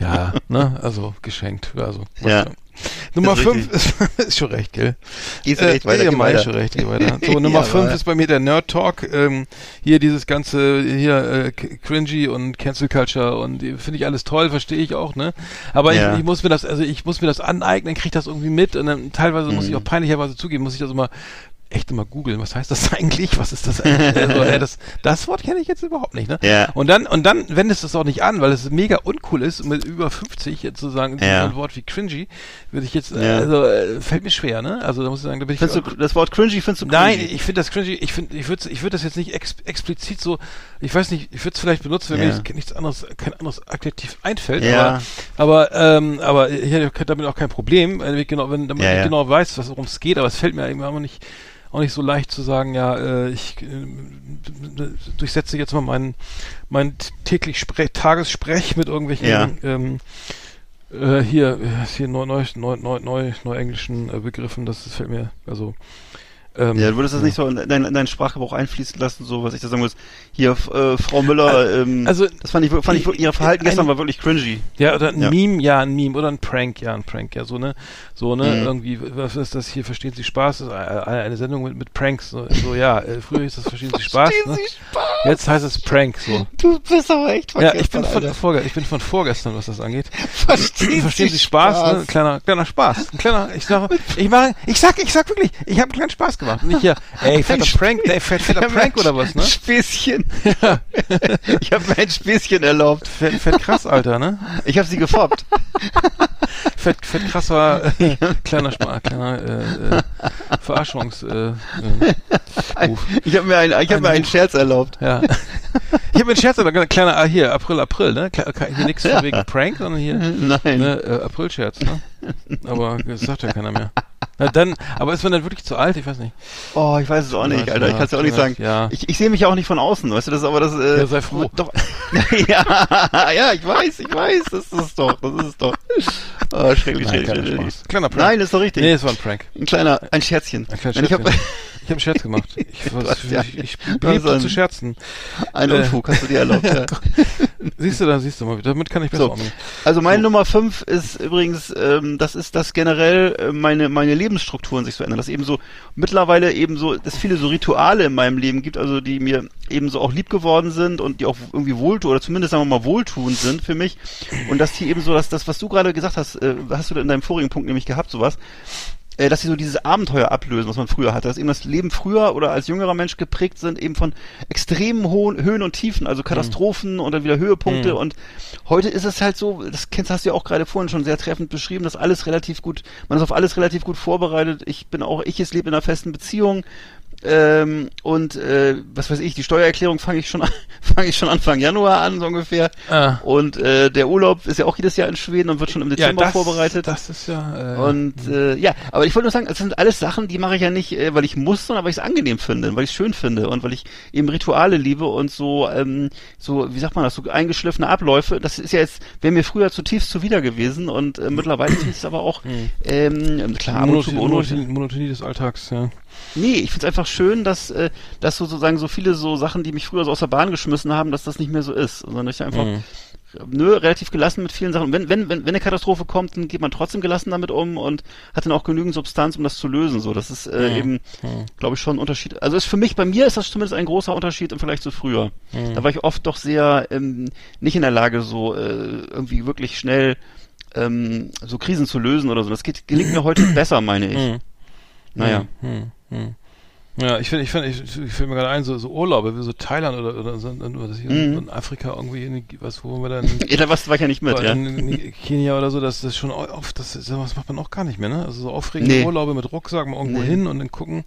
ja, ne, also geschenkt. Also, Ja. (laughs) Nummer Ist 5 ist, (laughs) ist schon recht, gell? Gehst du recht weiter, Ja, weiter. schon recht, weiter. (laughs) So, Nummer Ja, 5 aber- ist bei mir der Nerd Talk. Ähm, hier dieses ganze, hier äh, cringy und Cancel Culture und finde ich alles toll, verstehe ich auch, ne? Aber Ja. ich, ich muss mir das, also ich muss mir das aneignen, kriege das irgendwie mit und dann teilweise muss ich Mhm. auch peinlicherweise zugeben, muss ich das immer echt immer googeln, was heißt das (laughs) eigentlich? Was ist das eigentlich? also, äh, (laughs) das, das Wort kenne ich jetzt überhaupt nicht, ne? Ja. Und dann, und dann wendest du es auch nicht an, weil es mega uncool ist, mit über 50 jetzt zu sagen, Ja. ein Wort wie cringy, würde ich jetzt, äh, Ja. also, äh, fällt mir schwer, ne? Also, da muss ich sagen, da bin ich, Findest du, das Wort cringy findest du Nein, cringy? ich finde das cringy, ich finde, ich würde ich würde das jetzt nicht ex explizit so, ich weiß nicht, ich würde es vielleicht benutzen, wenn Ja. mir jetzt nichts anderes, kein anderes Adjektiv einfällt, Ja. aber, aber, ähm, aber ich hätte damit auch kein Problem, wenn ich genau, wenn damit Ja, ich genau weiß, was worum es geht, aber es fällt mir eben auch nicht, auch nicht so leicht zu sagen, ja, äh, ich äh, durchsetze jetzt mal meinen, meinen täglich Spre Tagessprech mit irgendwelchen, Ja. ähm, äh, hier, hier neu, neu, neu, neu, neu, neuenglischen äh, Begriffen, das, das fällt mir, also, ähm, Ja, du würdest das nicht so in, dein, in deinen Sprachgebrauch einfließen lassen, so was ich da sagen muss. Hier, äh, Frau Müller, ähm, also- das fand ich, fand ich, ihr Verhalten Eine- gestern war wirklich cringy. Ja, oder ein Ja. Meme, ja, ein Meme oder ein Prank, ja, ein Prank, ja, so ne, so ne, Mhm. irgendwie, was ist das hier, verstehen Sie Spaß, das ist eine, eine Sendung mit, mit Pranks, so, so ja, äh, früher hieß das Verstehen Sie Spaß, ne? jetzt heißt es Prank, so. Du bist aber echt Ja, ich bin von, vorge ich bin von vorgestern, was das angeht. Verstehen, Verstehen Sie Spaß, ne? Kleiner, kleiner Spaß, ein kleiner, ich sage, ich mache, ich sag, ich sag wirklich, ich habe einen kleinen Spaß gemacht, nicht hier, (laughs) ey, fetter Prank, ey, fett, fetter Prank oder was, ne? Ein Späßchen. (laughs) ich habe mir ein Späßchen erlaubt. Fett, fett krass, Alter, ne? Ich habe sie gefoppt. (laughs) Fett, fett krasser, äh, kleiner, Spa kleiner, äh, äh, Verarschungs, äh, äh. Ich habe mir, ein, ich hab mir einen Scherz erlaubt. Ja. Ich habe mir einen Scherz, aber kleiner, ah, hier, April, April, ne? Hier nichts von wegen Prank, sondern hier, Nein. ne, äh, April-Scherz, ne? Aber das sagt ja keiner mehr. Na dann, aber ist man dann wirklich zu alt? Ich weiß nicht. Oh, ich weiß es auch nicht, Alter. Ich kann es ja auch nicht sagen. Ja. Ich, ich sehe mich ja auch nicht von außen, weißt du, das ist aber das. Äh, Ja, sei froh. Doch. (laughs) ja, ja, ich weiß, ich weiß, das ist es doch, das ist es doch. Oh, schrecklich, Nein, schrecklich, kleiner. Kleiner Prank. Nein, ist doch richtig. Nee, es war ein Prank. Ein kleiner, ein Scherzchen. Ein ich Scherzchen. Habe einen Scherz gemacht. (laughs) Ich, was, ja- ich, ich liebe einen- zu scherzen. einen Äh. Unfug hast du dir erlaubt. Ja. (laughs) Siehst du, da siehst du mal, damit kann ich besser So. umgehen. Also meine Nummer fünf ist übrigens, ähm, das ist, dass generell äh, meine meine Lebensstrukturen sich so ändern, dass eben so mittlerweile eben so, dass viele so Rituale in meinem Leben gibt, also die mir eben so auch lieb geworden sind und die auch irgendwie wohltun oder zumindest sagen wir mal wohltuend sind für mich und dass die eben so, dass das, was du gerade gesagt hast, äh, hast du in deinem vorigen Punkt nämlich gehabt, sowas, äh, dass sie so dieses Abenteuer ablösen, was man früher hatte, dass eben das Leben früher oder als jüngerer Mensch geprägt sind, eben von extremen hohen Höhen und Tiefen, also Katastrophen und dann wieder Höhepunkte Mhm. und heute ist es halt so, das kennst hast du ja auch gerade vorhin schon sehr treffend beschrieben, dass alles relativ gut, man ist auf alles relativ gut vorbereitet. Ich bin auch, ich jetzt lebe in einer festen Beziehung. Ähm, und äh, was weiß ich, die Steuererklärung fange ich schon an, (laughs) fange ich schon Anfang Januar an, so ungefähr. Ah. Und äh, der Urlaub ist ja auch jedes Jahr in Schweden und wird schon im Dezember vorbereitet. Das ist ja. Äh, Und äh, ja, aber ich wollte nur sagen, das sind alles Sachen, die mache ich ja nicht, äh, weil ich muss, sondern weil ich es angenehm finde, weil ich es schön finde und weil ich eben Rituale liebe und so, ähm, so, wie sagt man das, so eingeschliffene Abläufe. Das ist ja jetzt, wäre mir früher zutiefst zuwider gewesen und äh, mittlerweile finde ich es aber auch, ähm, klar, Monotonie. Monotonie, Monotonie des Alltags, ja. Nee, ich find's einfach schön, dass, äh, dass so sozusagen so viele so Sachen, die mich früher so aus der Bahn geschmissen haben, dass das nicht mehr so ist. Sondern ich einfach, Mhm. nö, relativ gelassen mit vielen Sachen. Wenn, wenn, wenn, wenn eine Katastrophe kommt, dann geht man trotzdem gelassen damit um und hat dann auch genügend Substanz, um das zu lösen. So, das ist äh, Mhm. eben, glaube ich, schon ein Unterschied. Also ist für mich, bei mir ist das zumindest ein großer Unterschied im Vergleich zu früher. Mhm. Da war ich oft doch sehr ähm, nicht in der Lage, so äh, irgendwie wirklich schnell ähm, so Krisen zu lösen oder so. Das geht, gelingt mir heute (clears throat) besser, meine ich. Mhm. Naja. Hm, hm. Ja, ich finde, ich finde, ich, ich fällt mir gerade ein, so, so Urlaube, wie so Thailand oder, oder so, oder das hier Mhm. in Afrika irgendwie, in, was, wo wir dann, (laughs) Ja, da warst, war ich ja nicht mit, ja. in, in Kenia oder so, das ist schon oft, das, ist- das macht man auch gar nicht mehr, ne? Also so aufregende Nee. Urlaube mit Rucksack mal irgendwo Nee. hin und dann gucken,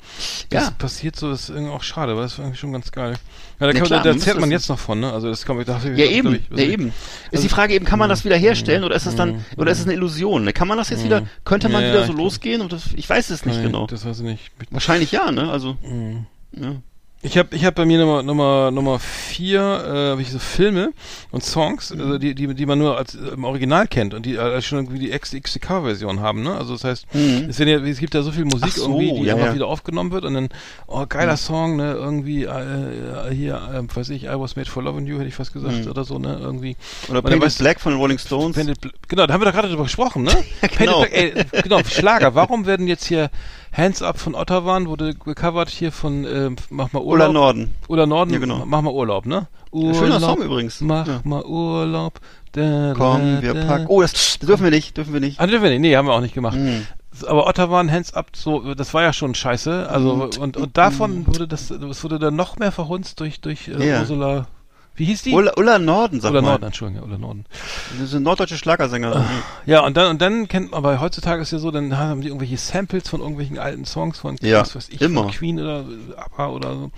was Ja. passiert so, ist irgendwie auch schade, aber das ist irgendwie schon ganz geil. Ja, da, kann, klar, da, da erzählt man das- jetzt noch von, ne? Also das kann man, da, Ja, eben, ja, eben. Ist die Frage eben, kann man das wieder herstellen oder ist es dann, oder ist es eine Illusion? ne? Kann man das jetzt wieder, könnte man Ja, wieder so ich- losgehen? Und das, ich weiß es nicht Nein, genau. Das weiß ich nicht. Wahrscheinlich ja, ne? Also, Mhm. ja. Ich habe ich hab bei mir Nummer Nummer Nummer vier äh, habe ich so Filme und Songs, Mhm. also die die die man nur als äh, im Original kennt und die äh, schon irgendwie die XXK Version haben, ne? Also das heißt, Mhm. es, ja, es gibt ja so viel Musik so, irgendwie, die ja, einfach ja. Mhm. wieder aufgenommen wird und dann oh geiler Song, ne? Irgendwie äh, äh, hier äh, weiß ich, I was made for loving you hätte ich fast gesagt Mhm. oder so, ne? Irgendwie Oder Painted weißt Black von Rolling Stones. Painted genau, da haben wir doch gerade drüber gesprochen, ne? (laughs) genau. Painted Black, ey, genau, Schlager. Warum werden jetzt hier Hands Up von Ottawa wurde gecovert hier von ähm, Mach mal Urlaub. Oder Norden. Oder Norden, Ja, genau. mach mal Urlaub, ne? Urlaub, Schöner Song übrigens. Mach Ja. mal Urlaub. Da, Komm, da, wir packen. Oh, das, das dürfen wir nicht, dürfen wir nicht. Ah, dürfen wir nicht. Nee, haben wir auch nicht gemacht. Mhm. Aber Ottawa und Hands Up, so, das war ja schon scheiße. Also, Mhm. und, und davon wurde das, das wurde dann noch mehr verhunzt durch, durch äh, Ja. Ursula, wie hieß die? Ulla, Ulla Norden, sag Ulla mal. Norden, Entschuldigung, ja, Ulla Norden. Das ist eine norddeutsche Schlagersängerin. Ja, und dann, und dann kennt man, aber heutzutage ist ja so, dann haben die irgendwelche Samples von irgendwelchen alten Songs von, Ja, was weiß ich, immer. von Queen oder ABBA oder so.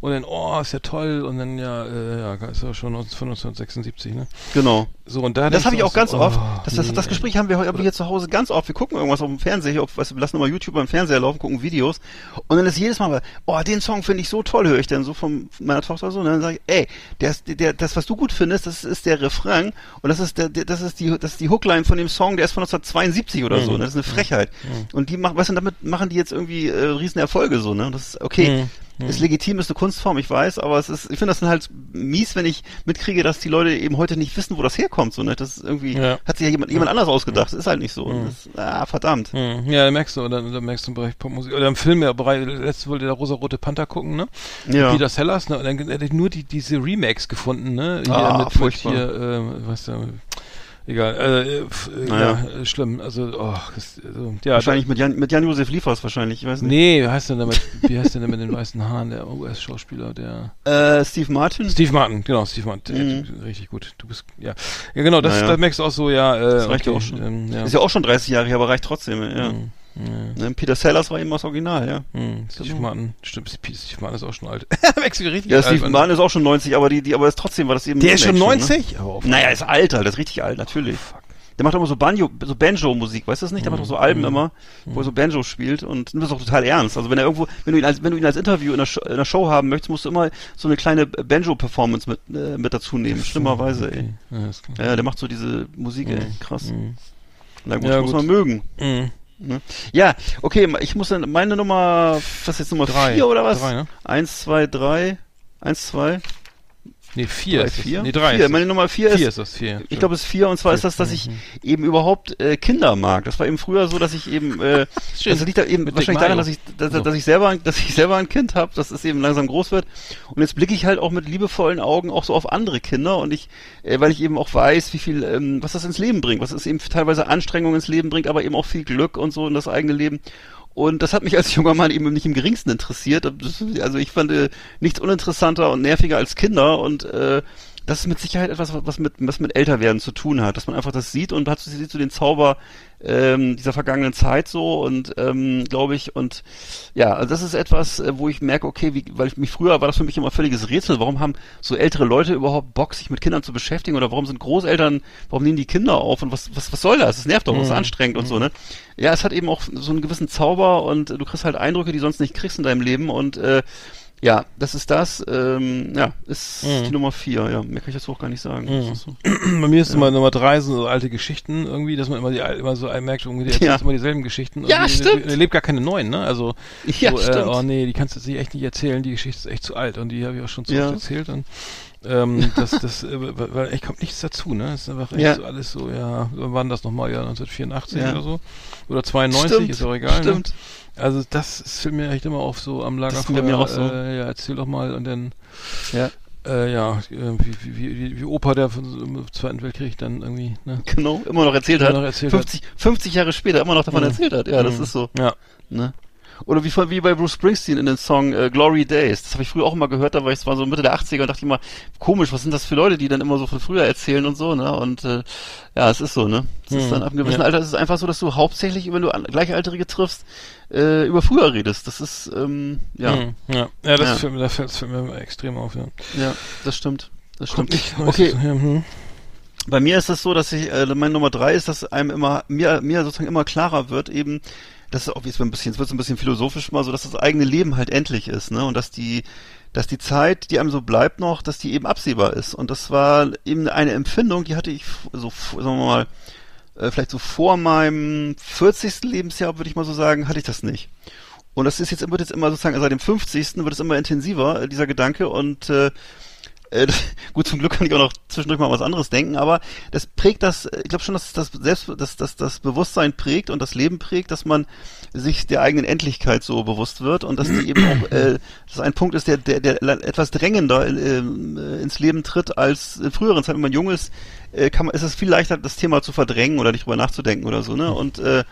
Und dann, oh, ist ja toll. Und dann, ja, äh, ja, ist ja schon 1976, ne? Genau. So, und da Das habe ich auch ganz so, oft. oh, Das, das, nee, das Gespräch haben wir heute hier zu Hause ganz oft. Wir gucken irgendwas auf dem Fernseher, auf, weißt lassen immer YouTube beim Fernseher laufen, gucken Videos. Und dann ist jedes Mal, oh, den Song finde ich so toll, höre ich dann so von meiner Tochter so. Und dann sage ich, ey, der, ist- der, das, was du gut findest, das ist der Refrain. Und das ist der, der das ist die, das ist die Hookline von dem Song, der ist von 1972 oder so. Mhm. Ne? Das ist eine Frechheit. Und die machen, weißt du, damit machen die jetzt irgendwie äh, riesen Erfolge so, ne? Und das ist okay. Mhm. Ist legitim, ist eine Kunstform, ich weiß, aber es ist, ich finde das dann halt mies, wenn ich mitkriege, dass die Leute eben heute nicht wissen, wo das herkommt, so, ne? Das ist irgendwie, Ja. hat sich ja jemand, jemand anders ausgedacht, das ist halt nicht so. Und Das, ah, verdammt. Hm, Ja, da merkst du, oder da merkst du im Bereich Popmusik, oder im Film, ja, Bereich, letztes wollte der rosa-rote Panther gucken, ne? Ja. Peter Sellers, ne? Und dann hätte ich nur die, diese Remakes gefunden, ne? Hier Ah, mit, mit hier, ähm, was da, egal, äh, f- äh, Naja. ja, äh, schlimm, also, oh, das, also, ja. Wahrscheinlich mit Jan, mit Jan-Josef Liefers wahrscheinlich, ich weiß Da, nicht. nee, wie heißt denn der mit, wie heißt denn der mit den weißen Haaren, der US-Schauspieler, der, Äh, Steve Martin? Steve Martin, genau, Steve Martin, Mhm. richtig gut, du bist, ja. Ja, genau, das, Naja. da merkst du auch so, ja, äh, Das reicht ja okay, auch schon. Ähm, ja. Ist ja auch schon 30 Jahre aber reicht trotzdem, ja. Hm, ja. Ne? Peter Sellers war eben das Original, ja. Hm, Steve Genau. Martin, stimmt, Steve Martin ist auch schon alt. (laughs) Wechsel richtig Ja. Steve Mann. Martin ist auch schon 90, aber die, die, aber ist trotzdem war das eben. Der ist schon Remake Ne? 90? Aber auf- Naja, ist alt, das ist richtig alt, natürlich. Der macht immer so Banjo, so Banjo-Musik, weißt du das nicht? Der macht auch so Alben immer, wo er so Banjo spielt und nimmt das auch total ernst. Also wenn er irgendwo, wenn du ihn als, wenn du ihn als Interview in der, Show, in der Show haben möchtest, musst du immer so eine kleine Banjo-Performance mit, äh, mit dazu nehmen. Schlimmerweise, ey. Okay. Ja, ist klar. Ja, der macht so diese Musik, ey. Krass. Mhm. Na gut, Ja, muss gut. man mögen. Ne? Ja, okay, ich muss dann, meine Nummer, was ist jetzt Nummer Drei. vier oder was? Drei, ne? Eins, zwei, drei. Eins, zwei, Nee, vier drei, ist vier. Nee, drei Vier. ist Meine. Nummer vier, Vier ist, ist das, vier. ich glaube, es ist vier und zwar ist das, dass ich eben überhaupt äh, Kinder mag. Das war eben früher so, dass ich eben, äh, (laughs) das liegt da eben Mit wahrscheinlich daran, dass ich, dass, So. dass ich selber, dass ich selber ein Kind habe, dass es eben langsam groß wird. Und jetzt blicke ich halt auch mit liebevollen Augen auch so auf andere Kinder und ich, äh, weil ich eben auch weiß, wie viel, ähm, was das ins Leben bringt, was es eben teilweise Anstrengung ins Leben bringt, aber eben auch viel Glück und so in das eigene Leben. Und das hat mich als junger Mann eben nicht im geringsten interessiert. Also ich fand äh, nichts uninteressanter und nerviger als Kinder und äh, das ist mit Sicherheit etwas, was mit, was mit Älterwerden zu tun hat, dass man einfach das sieht und hat so, sieht so den Zauber ähm, dieser vergangenen Zeit so und ähm, glaube ich und ja, also das ist etwas, äh, wo ich merke, okay, wie, weil ich mich früher war das für mich immer völliges Rätsel, warum haben so ältere Leute überhaupt Bock, sich mit Kindern zu beschäftigen oder warum sind Großeltern, warum nehmen die Kinder auf und was, was, was soll das? Das nervt doch, das ist anstrengend und so, ne? Ja, es hat eben auch so einen gewissen Zauber und du kriegst halt Eindrücke, die du sonst nicht kriegst in deinem Leben und äh, ja, das ist das, ähm, ja, ist Mhm. die Nummer vier, ja, mehr kann ich jetzt auch gar nicht sagen. Das ist so. (clears throat) Bei mir ist immer Nummer drei so alte Geschichten irgendwie, dass man immer die immer so merkt, irgendwie, der erzählt Ja. immer dieselben Geschichten. Ja, stimmt. Er lebt gar keine neuen, ne? Also (laughs) Ja, so, äh, oh nee, die kannst du sich echt nicht erzählen, die Geschichte ist echt zu alt und die habe ich auch schon zu Ja. oft erzählt und ähm, (laughs) das, das, äh, weil echt kommt nichts dazu, ne? Es ist einfach echt Ja. so alles so, ja, wann das nochmal, ja, 1984 Ja. oder so? Oder 92, Stimmt, ist auch egal. Stimmt. Ne? Also das ist für mir echt immer auf so am Lagerfeuer. bei mir auch so. Äh, ja, erzähl doch mal und dann Ja, äh, ja, wie, wie, wie, wie Opa, der von, im Zweiten Weltkrieg dann irgendwie, ne? genau, immer noch erzählt Immer hat. noch erzählt 50, 50 Jahre später immer noch davon Mhm. erzählt hat. Ja, das Mhm. ist so. Ja. Ne? Oder wie, wie bei Bruce Springsteen in dem Song äh, Glory Days. Das habe ich früher auch immer gehört, da war ich es war so Mitte der 80er und dachte immer, komisch, was sind das für Leute, die dann immer so von früher erzählen und so, ne? Und äh, ja, es ist so, ne? Es ist Mhm. dann ab einem gewissen Ja. Alter, es ist einfach so, dass du hauptsächlich, wenn du an- Gleichaltrige triffst, äh, über früher redest. Das ist, ähm, ja, Mhm. ja. Ja, das Ja. fällt mir, das fällt, das mir extrem auf, ja. ja, das stimmt. Das stimmt. Ich weiß Okay, es, ja, hm. Bei mir ist es so, dass ich, äh, meine Nummer drei ist, dass einem immer, mir, mir sozusagen immer klarer wird, eben, dass auch jetzt ein bisschen, jetzt wird ein bisschen philosophisch mal so, dass das eigene Leben halt endlich ist, ne? Und dass die, dass die Zeit, die einem so bleibt noch, dass die eben absehbar ist. Und das war eben eine Empfindung, die hatte ich so, sagen wir mal, äh, vielleicht so vor meinem 40. Lebensjahr, würde ich mal so sagen, hatte ich das nicht. Und das ist jetzt, wird jetzt immer sozusagen, seit dem 50. wird es immer intensiver, äh, dieser Gedanke. Und äh, äh, (laughs) gut, zum Glück kann ich auch noch zwischendurch mal was anderes denken, aber das prägt das, ich glaube schon, dass das Selbst, dass, dass das Bewusstsein prägt und das Leben prägt, dass man sich der eigenen Endlichkeit so bewusst wird und dass die eben auch, äh, dass ein Punkt ist, der, der, der etwas drängender äh, äh, ins Leben tritt als in früheren Zeiten, wenn man jung ist, äh, kann man, ist es viel leichter, das Thema zu verdrängen oder nicht drüber nachzudenken oder so, ne? Und äh,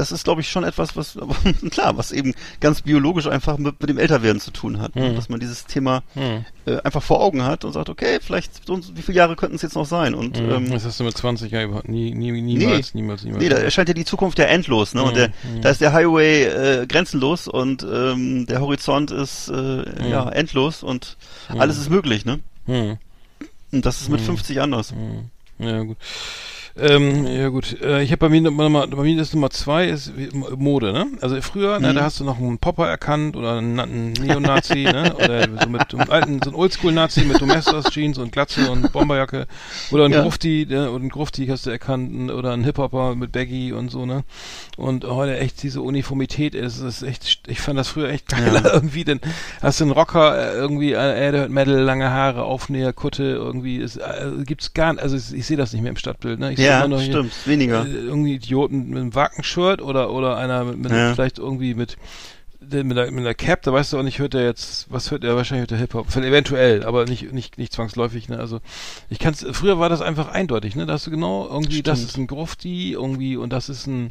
das ist, glaube ich, schon etwas, was, (laughs) klar, was eben ganz biologisch einfach mit, mit dem Älterwerden zu tun hat. Ne? Mhm. Dass man dieses Thema Hm. äh, einfach vor Augen hat und sagt, okay, vielleicht, so, wie viele Jahre könnten es jetzt noch sein? Und Hm. ähm, das hast du mit 20 ja überhaupt nie, nie, niemals, niemals, niemals. nee, da erscheint ja die Zukunft ja endlos, ne? Und Mhm, der, mhm. da ist der Highway äh, grenzenlos und ähm, der Horizont ist äh, Mhm. ja endlos und alles ist möglich, ne? Hm. Und das ist mit Mhm. 50 anders. Hm. Ja, gut. Ähm, ja gut, äh, ich habe bei mir Nummer, bei mir ist Nummer zwei ist Mode, ne? Also früher, ne, Mhm. da hast du noch einen Popper erkannt oder einen, einen Neonazi, ne? Oder so mit einem alten, so ein Oldschool-Nazi mit Domestos Jeans und Glatze und Bomberjacke oder ein Ja. Grufti, ne? Und ein Grufti hast du erkannt oder ein Hip-Hopper mit Baggy und so, ne? Und heute echt diese Uniformität ist, ist echt, ich fand das früher echt geil Ja. (laughs) irgendwie, denn hast du einen Rocker äh, irgendwie, äh, er hört Metal, lange Haare, Aufnäher, Kutte, irgendwie, ist, äh, gibt's gar nicht, also ich, ich sehe das nicht mehr im Stadtbild, ne? Ich seh Ja, immer noch hier, stimmt, weniger. äh, irgendwie Idioten mit einem Wackenshirt oder oder einer mit, mit Ja. vielleicht irgendwie mit der- mit der, mit der Cap, da weißt du auch nicht, hört er jetzt, was hört er wahrscheinlich hört er Hip-Hop, eventuell, aber nicht, nicht, nicht zwangsläufig, ne, also, ich kann's, früher war das einfach eindeutig, ne, da hast du genau, irgendwie, das Stimmt. ist ein Grufti, irgendwie, und das ist ein,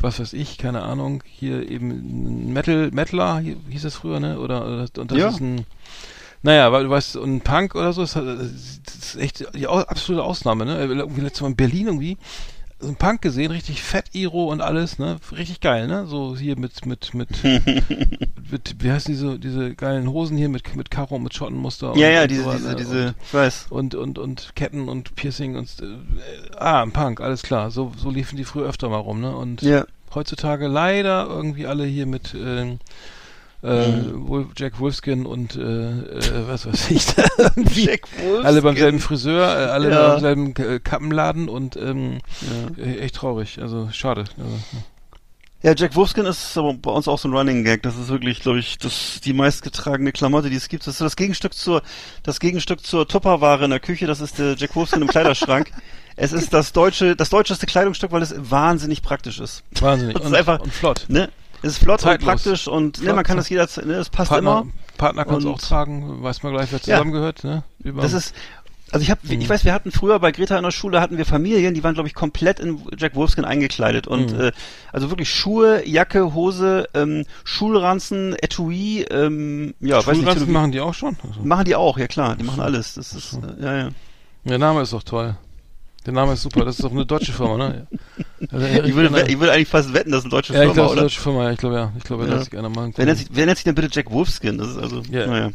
was weiß ich, keine Ahnung, hier eben ein Metal, Metaler, hier, hieß das früher, ne, oder, oder und das Ja. ist ein, naja, weil du weißt, und ein Punk oder so, das, das ist echt die absolute Ausnahme, ne? Irgendwie letztes Mal in Berlin irgendwie so ein Punk gesehen, richtig fett Iro und alles, ne? Richtig geil, ne? So hier mit mit mit (laughs) mit wie heißen diese diese geilen Hosen hier mit mit Karo mit Schottenmuster Ja, und, ja, und diese, so diese, diese, ich weiß. und und und Ketten und Piercing und äh, ah, ein Punk, alles klar. So so liefen die früher öfter mal rum, ne? Und Ja. heutzutage leider irgendwie alle hier mit ähm, äh, Mhm. Jack Wolfskin und äh, äh, was weiß ich da. Jack Wolfskin. alle beim selben Friseur, äh, alle Ja. beim selben äh, Kappenladen und ähm, Ja. echt traurig, also schade. Also, Ja, Jack Wolfskin ist aber bei uns auch so ein Running Gag. Das ist wirklich, glaube ich, das, die meistgetragene Klamotte, die es gibt. Das ist so das Gegenstück zur, das Gegenstück zur Tupperware in der Küche. Das ist der Jack Wolfskin im Kleiderschrank. (laughs) Es ist das deutsche, das deutscheste Kleidungsstück, weil es wahnsinnig praktisch ist. wahnsinnig ist und, einfach- und flott. Ne? Es ist flott Zeitlos. und praktisch und ne, man kann das jederzeit, ne, es passt Partner, immer. Partner du Und- auch tragen, weiß man gleich, wer Ja. zusammengehört, ne? Über, Das ist, Also ich habe, Mhm. ich weiß, wir hatten früher bei Greta in der Schule hatten wir Familien, die waren glaube ich komplett in Jack Wolfskin eingekleidet und Mhm. äh, also wirklich Schuhe, Jacke, Hose, ähm, Schulranzen, Etui, ähm, ja, weiß nicht, Schulranzen machen die auch schon? Also, machen die auch, ja klar, die machen alles. Das ist, äh, ja, ja. der Name ist doch toll. Der Name ist super. Das ist doch eine deutsche Firma, ne? Also, Ich würde, ich würde eigentlich fast wetten, das ist eine deutsche ja, ich Firma, glaube, das ist eine oder? deutsche Firma. Ja, ich glaube, ja. Ich glaube, Ja. Wer nennt, sich, wer nennt sich denn bitte Jack Wolfskin? Das ist also, Ja. naja.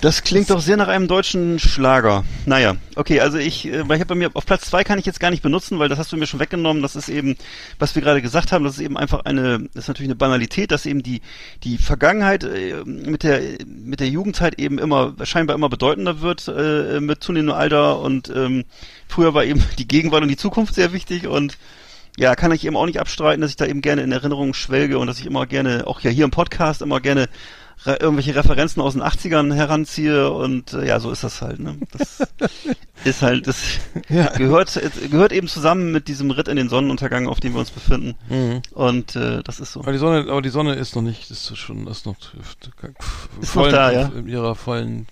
Das klingt doch sehr nach einem deutschen Schlager. Naja, okay, also ich, äh, weil ich habe bei mir auf Platz zwei kann ich jetzt gar nicht benutzen, weil das hast du mir schon weggenommen. Das ist eben, was wir gerade gesagt haben, das ist eben einfach eine, das ist natürlich eine Banalität, dass eben die die Vergangenheit äh, mit der mit der Jugendzeit eben immer scheinbar immer bedeutender wird äh, mit zunehmendem Alter und ähm, früher war eben die Gegenwart und die Zukunft sehr wichtig und ja, kann ich eben auch nicht abstreiten, dass ich da eben gerne in Erinnerungen schwelge und dass ich immer gerne, auch ja hier im Podcast, immer gerne re irgendwelche Referenzen aus den 80ern heranziehe und äh, ja, so ist das halt. Ne? Das (laughs) ist halt, das Ja. gehört, gehört eben zusammen mit diesem Ritt in den Sonnenuntergang, auf dem wir uns befinden. Mhm. Und äh, das ist so. Aber die Sonne, aber die Sonne ist noch nicht, ist schon, ist noch, Ist noch da, ja. in ihrer vollen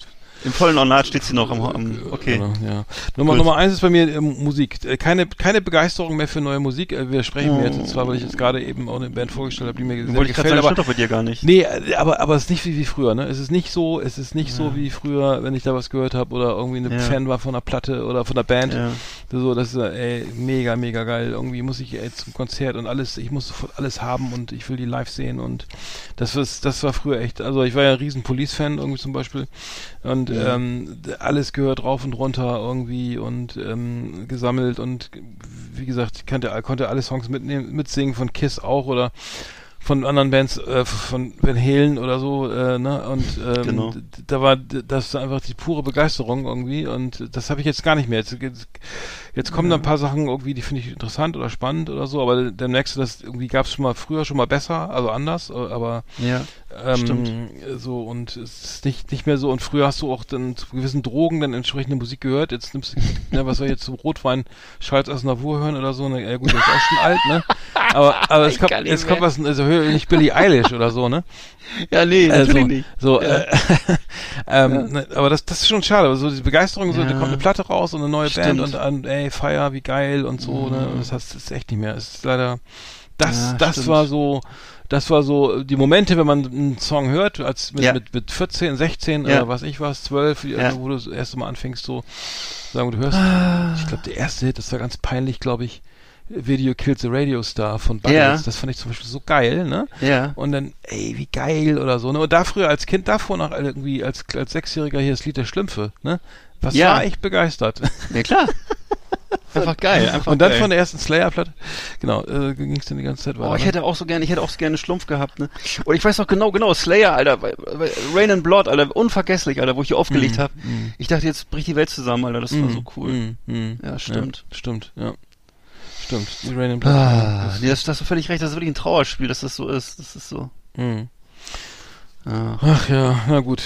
Im vollen Ornat steht sie noch am, am okay. Genau, ja. Nummer, Gut. Nummer eins ist bei mir ähm, Musik. Äh, Keine, keine Begeisterung mehr für neue Musik. Äh, wir sprechen mir jetzt zwar, weil ich jetzt gerade eben auch eine Band vorgestellt habe, die mir sehr Wollte sagen, gefällt. stimmt Aber, doch bei dir gar nicht. nee, äh, aber, aber es ist nicht wie, wie früher, ne? Es ist nicht so, es ist nicht so wie früher, wenn ich da was gehört habe oder irgendwie eine Ja. Fan war von einer Platte oder von einer Band. Ja. So, das ist äh, ey, mega, mega geil. Irgendwie muss ich ey, zum Konzert und alles, ich muss sofort alles haben und ich will die live sehen und das war, das war früher echt, also ich war ja ein riesen Police-Fan irgendwie zum Beispiel und ähm, alles gehört rauf und runter irgendwie und ähm, gesammelt und wie gesagt, ich kannte, konnte alle Songs mitnehmen, mitsingen von Kiss auch oder von anderen Bands, äh, von Van Halen oder so, äh, ne? Und ähm, Genau. da war das einfach die pure Begeisterung irgendwie und das habe ich jetzt gar nicht mehr. Jetzt, jetzt, jetzt kommen da ein paar Sachen irgendwie, die finde ich interessant oder spannend oder so, aber der nächste, das irgendwie gab es schon mal früher schon mal besser, also anders, aber Ja. Ähm, Stimmt. so und es ist nicht nicht mehr so und früher hast du auch dann zu gewissen Drogen dann entsprechende Musik gehört. Jetzt nimmst du, ne, was soll ich jetzt zum Rotwein Schalz aus Navur hören oder so? Ne, ja gut, der ist auch schon alt, ne? (laughs) Aber aber es kommt jetzt kommt was, also höre nicht Billie Eilish oder so, ne? Ja, nee, Also, natürlich nicht. So, äh, (laughs) ähm, ne, aber das, das ist schon schade. Aber so diese Begeisterung, so, Ja. da kommt eine Platte raus und eine neue Stimmt. Band und, und ey, Feier, wie geil und so, ne? Und das heißt, das ist echt nicht mehr. Es ist leider, das, Ja, das stimmt. war so, das war so die Momente, wenn man einen Song hört, als mit, Ja. mit, mit 14, 16 Ja. oder was ich was, 12, Ja. wo du das erste Mal anfängst, so, sagen, du hörst, Ah. ich glaube, der erste Hit, das war ganz peinlich, glaube ich, Video Kills the Radio Star von Buggles. Ja. Das fand ich zum Beispiel so geil, ne? Ja. Und dann, ey, wie geil oder so. Ne? Und da früher als Kind davor noch irgendwie als, als Sechsjähriger hier das Lied der Schlümpfe, ne? Was Ja. war echt begeistert. Ja, klar. (laughs) Einfach geil. Einfach Und dann geil. von der ersten Slayer-Platte, genau, äh, ging es dann die ganze Zeit weiter. Oh, ich ne? hätte auch so gerne, ich hätte auch so gerne Schlumpf gehabt, ne? Und ich weiß noch genau, genau, Slayer, Alter, Rain and Blood, Alter, unvergesslich, Alter, wo ich hier aufgelegt habe. Ich dachte, jetzt bricht die Welt zusammen, Alter, das war so cool. Mm, mm. Ja, stimmt. Ja, stimmt, ja. Stimmt. Die Rain and Blood. Ah, nee, das, das hast du völlig recht, das ist wirklich ein Trauerspiel, dass das so ist. Das ist so. mm. Ja, Ach ja, na gut.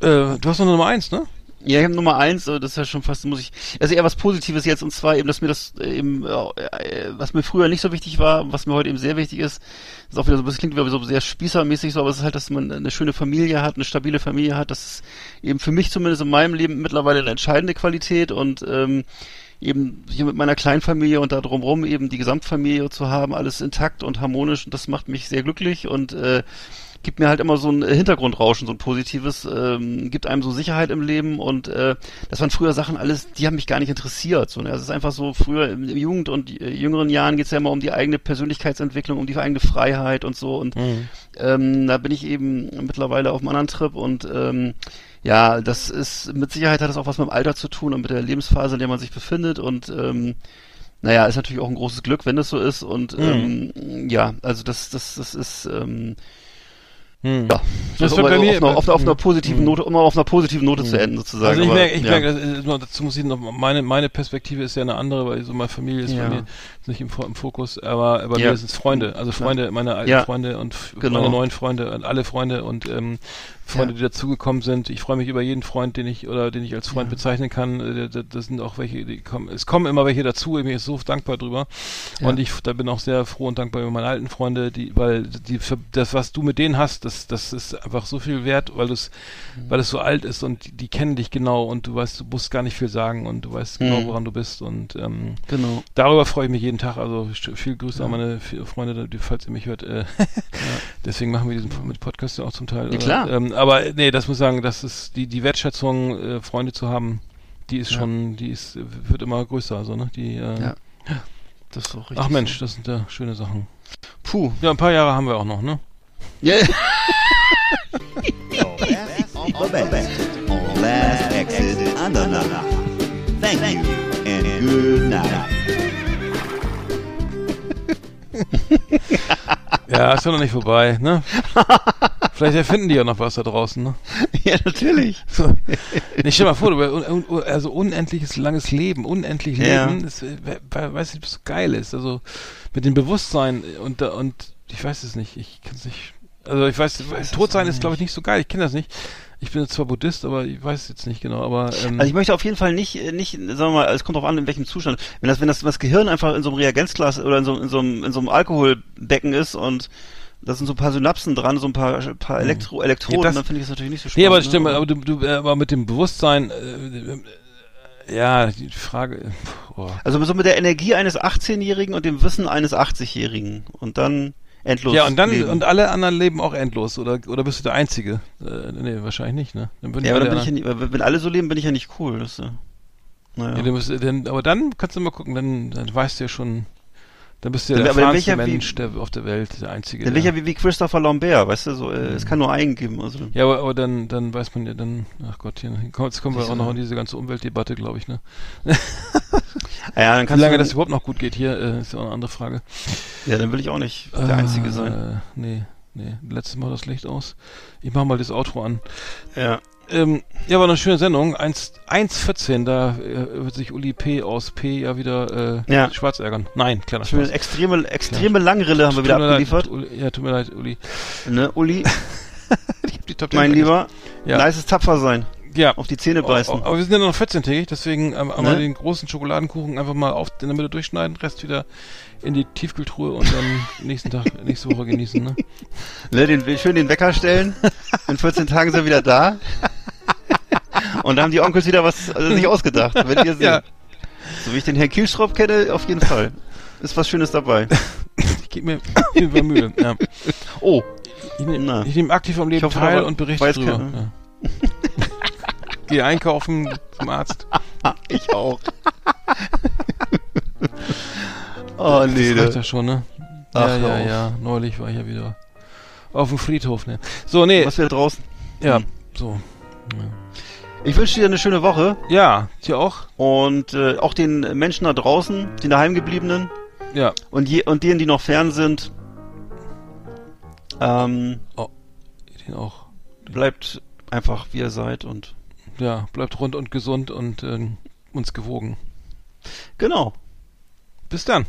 Äh, du hast noch eine Nummer eins, ne? Ja ich habe Nummer eins, das ist ja schon fast, muss ich, also eher was Positives jetzt, und zwar eben, dass mir das eben, äh, was mir früher nicht so wichtig war, was mir heute eben sehr wichtig ist, ist auch wieder so, das klingt wieder so sehr spießermäßig so, aber es ist halt, dass man eine schöne Familie hat, eine stabile Familie hat, das ist eben für mich zumindest in meinem Leben mittlerweile eine entscheidende Qualität und ähm, eben hier mit meiner Kleinfamilie und da drumherum eben die Gesamtfamilie zu haben, alles intakt und harmonisch und das macht mich sehr glücklich und äh, gibt mir halt immer so ein Hintergrundrauschen, so ein positives, ähm, gibt einem so Sicherheit im Leben und äh, das waren früher Sachen alles, die haben mich gar nicht interessiert. So, ne? Also es ist einfach so, früher im im Jugend- und äh, jüngeren Jahren geht's ja immer um die eigene Persönlichkeitsentwicklung, um die eigene Freiheit und so und ähm, da bin ich eben mittlerweile auf einem anderen Trip und ähm, ja, das ist mit Sicherheit hat das auch was mit dem Alter zu tun und mit der Lebensphase, in der man sich befindet und ähm, naja, ist natürlich auch ein großes Glück, wenn das so ist und ähm, ja, also das, das, das ist ähm, Hm. ja, Das also wird bei auf, mir- einer, auf, einer, auf einer Hm. positiven Note, um auf einer positiven Note zu enden sozusagen. Also ich aber, merke, ich ja. merke, dazu muss ich noch, meine, meine Perspektive ist ja eine andere, weil so meine Familie ist Ja. bei mir nicht im, im Fokus, aber bei Ja. mir sind es Freunde, also Freunde, meine alten Ja. Freunde und Genau. meine neuen Freunde und alle Freunde und ähm, Freunde, Ja. die dazugekommen sind. Ich freue mich über jeden Freund, den ich oder den ich als Freund Ja. bezeichnen kann. Äh, da- Das sind auch welche, die kommen. Es kommen immer welche dazu. Ich bin so dankbar drüber. Ja. Und ich da bin auch sehr froh und dankbar über meine alten Freunde, die, weil die für das, was du mit denen hast, das, das ist einfach so viel wert, weil es, Mhm. weil es so alt ist und die, die kennen dich genau und du weißt, du musst gar nicht viel sagen und du weißt genau, Mhm. woran du bist und ähm, Genau. Darüber freue ich mich jeden Tag. Also viel Grüße an meine Freunde, falls ihr mich hört. Äh, (laughs) Deswegen machen wir diesen mit Podcast ja auch zum Teil. Ja, klar. Ähm, aber nee, das muss ich sagen, das ist die die Wertschätzung, äh, Freunde zu haben, die ist Ja. schon, die ist wird immer größer. Also ne, die. Äh, Ja. Das ist auch richtig. Ach Mensch, das sind ja schöne Sachen. Puh. Ja, ein paar Jahre haben wir auch noch, ne? Ja. The best on Last Exit Andernach. Thank you and good night. (laughs) Ja, ist ja noch nicht vorbei, ne? (laughs) Vielleicht erfinden die ja noch was da draußen, ne? ja, natürlich. So. Nee, stell mal vor, du, also unendliches langes Leben, unendlich Ja. Leben, das, äh, we- we- weiß nicht, was so geil ist. Also mit dem Bewusstsein und und ich weiß es nicht, ich kann es nicht. Also ich weiß, weiß Tod sein ist glaube ich nicht so geil. Ich kenne das nicht. Ich bin zwar Buddhist, aber ich weiß jetzt nicht genau. Aber ähm, Also ich möchte auf jeden Fall nicht, äh, nicht, sagen wir mal, es kommt drauf an, in welchem Zustand. Wenn das, wenn das, das Gehirn einfach in so einem Reagenzglas oder in so, in so einem, in so einem Alkoholbecken ist und da sind so ein paar Synapsen dran, so ein paar, paar Elektro, Elektroden, das- dann finde ich das natürlich nicht so spannend. nee, aber das stimmt. ne? Aber du, du, äh, aber mit dem Bewusstsein, äh, äh, ja, die Frage. Oh. Also so mit der Energie eines 18-Jährigen und dem Wissen eines 80-Jährigen und dann endlos. Ja, und dann leben. und alle anderen leben auch endlos oder oder bist du der Einzige? Äh, nee, wahrscheinlich nicht, ne? Dann ja, aber dann bin ich ja nicht, wenn alle so leben, bin ich ja nicht cool. Das, äh, naja. Ja, dann du- dann, aber dann kannst du mal gucken, dann, dann weißt du ja schon, dann bist du ja Dann- der erfahrenste welcher wie- Mensch der, auf der Welt, der Einzige. dann bin ich ja wie, wie Christopher Lambert, weißt du, so, äh, es kann nur einen geben. Also. ja, aber, aber dann, dann weiß man ja dann, ach Gott, hier, komm, jetzt kommen wir auch noch in diese ganze Umweltdebatte, glaube ich, ne? (laughs) (laughs) Ja, dann Wie kannst lange du, das überhaupt noch gut geht hier, äh, ist ja auch eine andere Frage. ja, dann will ich auch nicht der Einzige äh, sein. Nee, nee, letztes Mal das Licht aus. Ich mach mal das Outro an. Ja. Ähm, ja, war eine schöne Sendung. 1 1.14, da äh, wird sich Uli P. aus P. ja wieder äh, Ja. schwarz ärgern. Nein, kleiner Schöne Spaß. extreme, extreme Langrille haben wir wieder mir leid, abgeliefert. Uli, ja, tut mir leid, Uli. Ne, Uli, (laughs) Ich hab die Top mein. Lieber, Ja. nices tapfer sein. Ja. Auf die Zähne beißen. Oh, oh, aber wir sind ja noch 14-tägig, deswegen ähm, einmal Ne? den großen Schokoladenkuchen einfach mal auf in der Mitte durchschneiden, Rest wieder in die Tiefkühltruhe und dann (laughs) nächsten Tag, nächste Woche genießen, ne? Ne, den, schön den Wecker stellen. In 14 Tagen sind wir wieder da. Und da haben die Onkels wieder was also sich ausgedacht. Wenn ihr seht. Ja. So wie ich den Herrn Kielschrop kenne, auf jeden Fall. Ist was Schönes dabei. Ich gebe mir Fall Mühe. Ja. Oh, Ich nehme ich nehm aktiv am Leben hoffe, teil und berichte drüber. Ja. (laughs) Geh einkaufen zum Arzt. (laughs) ich auch. (laughs) oh, nee, das reicht ja schon, ne? Ach, ja, ja, ja. Neulich war ich ja wieder auf dem Friedhof, ne? So, nee. Was wir draußen. Ja, Hm. so. Ich wünsche dir eine schöne Woche Ja, dir auch? und äh, auch den Menschen da draußen, den daheimgebliebenen Ja. und, je, und denen, die noch fern sind. Ähm, Den auch. bleibt einfach, wie ihr seid und Ja, bleibt rund und gesund und ähm, uns gewogen. genau. Bis dann.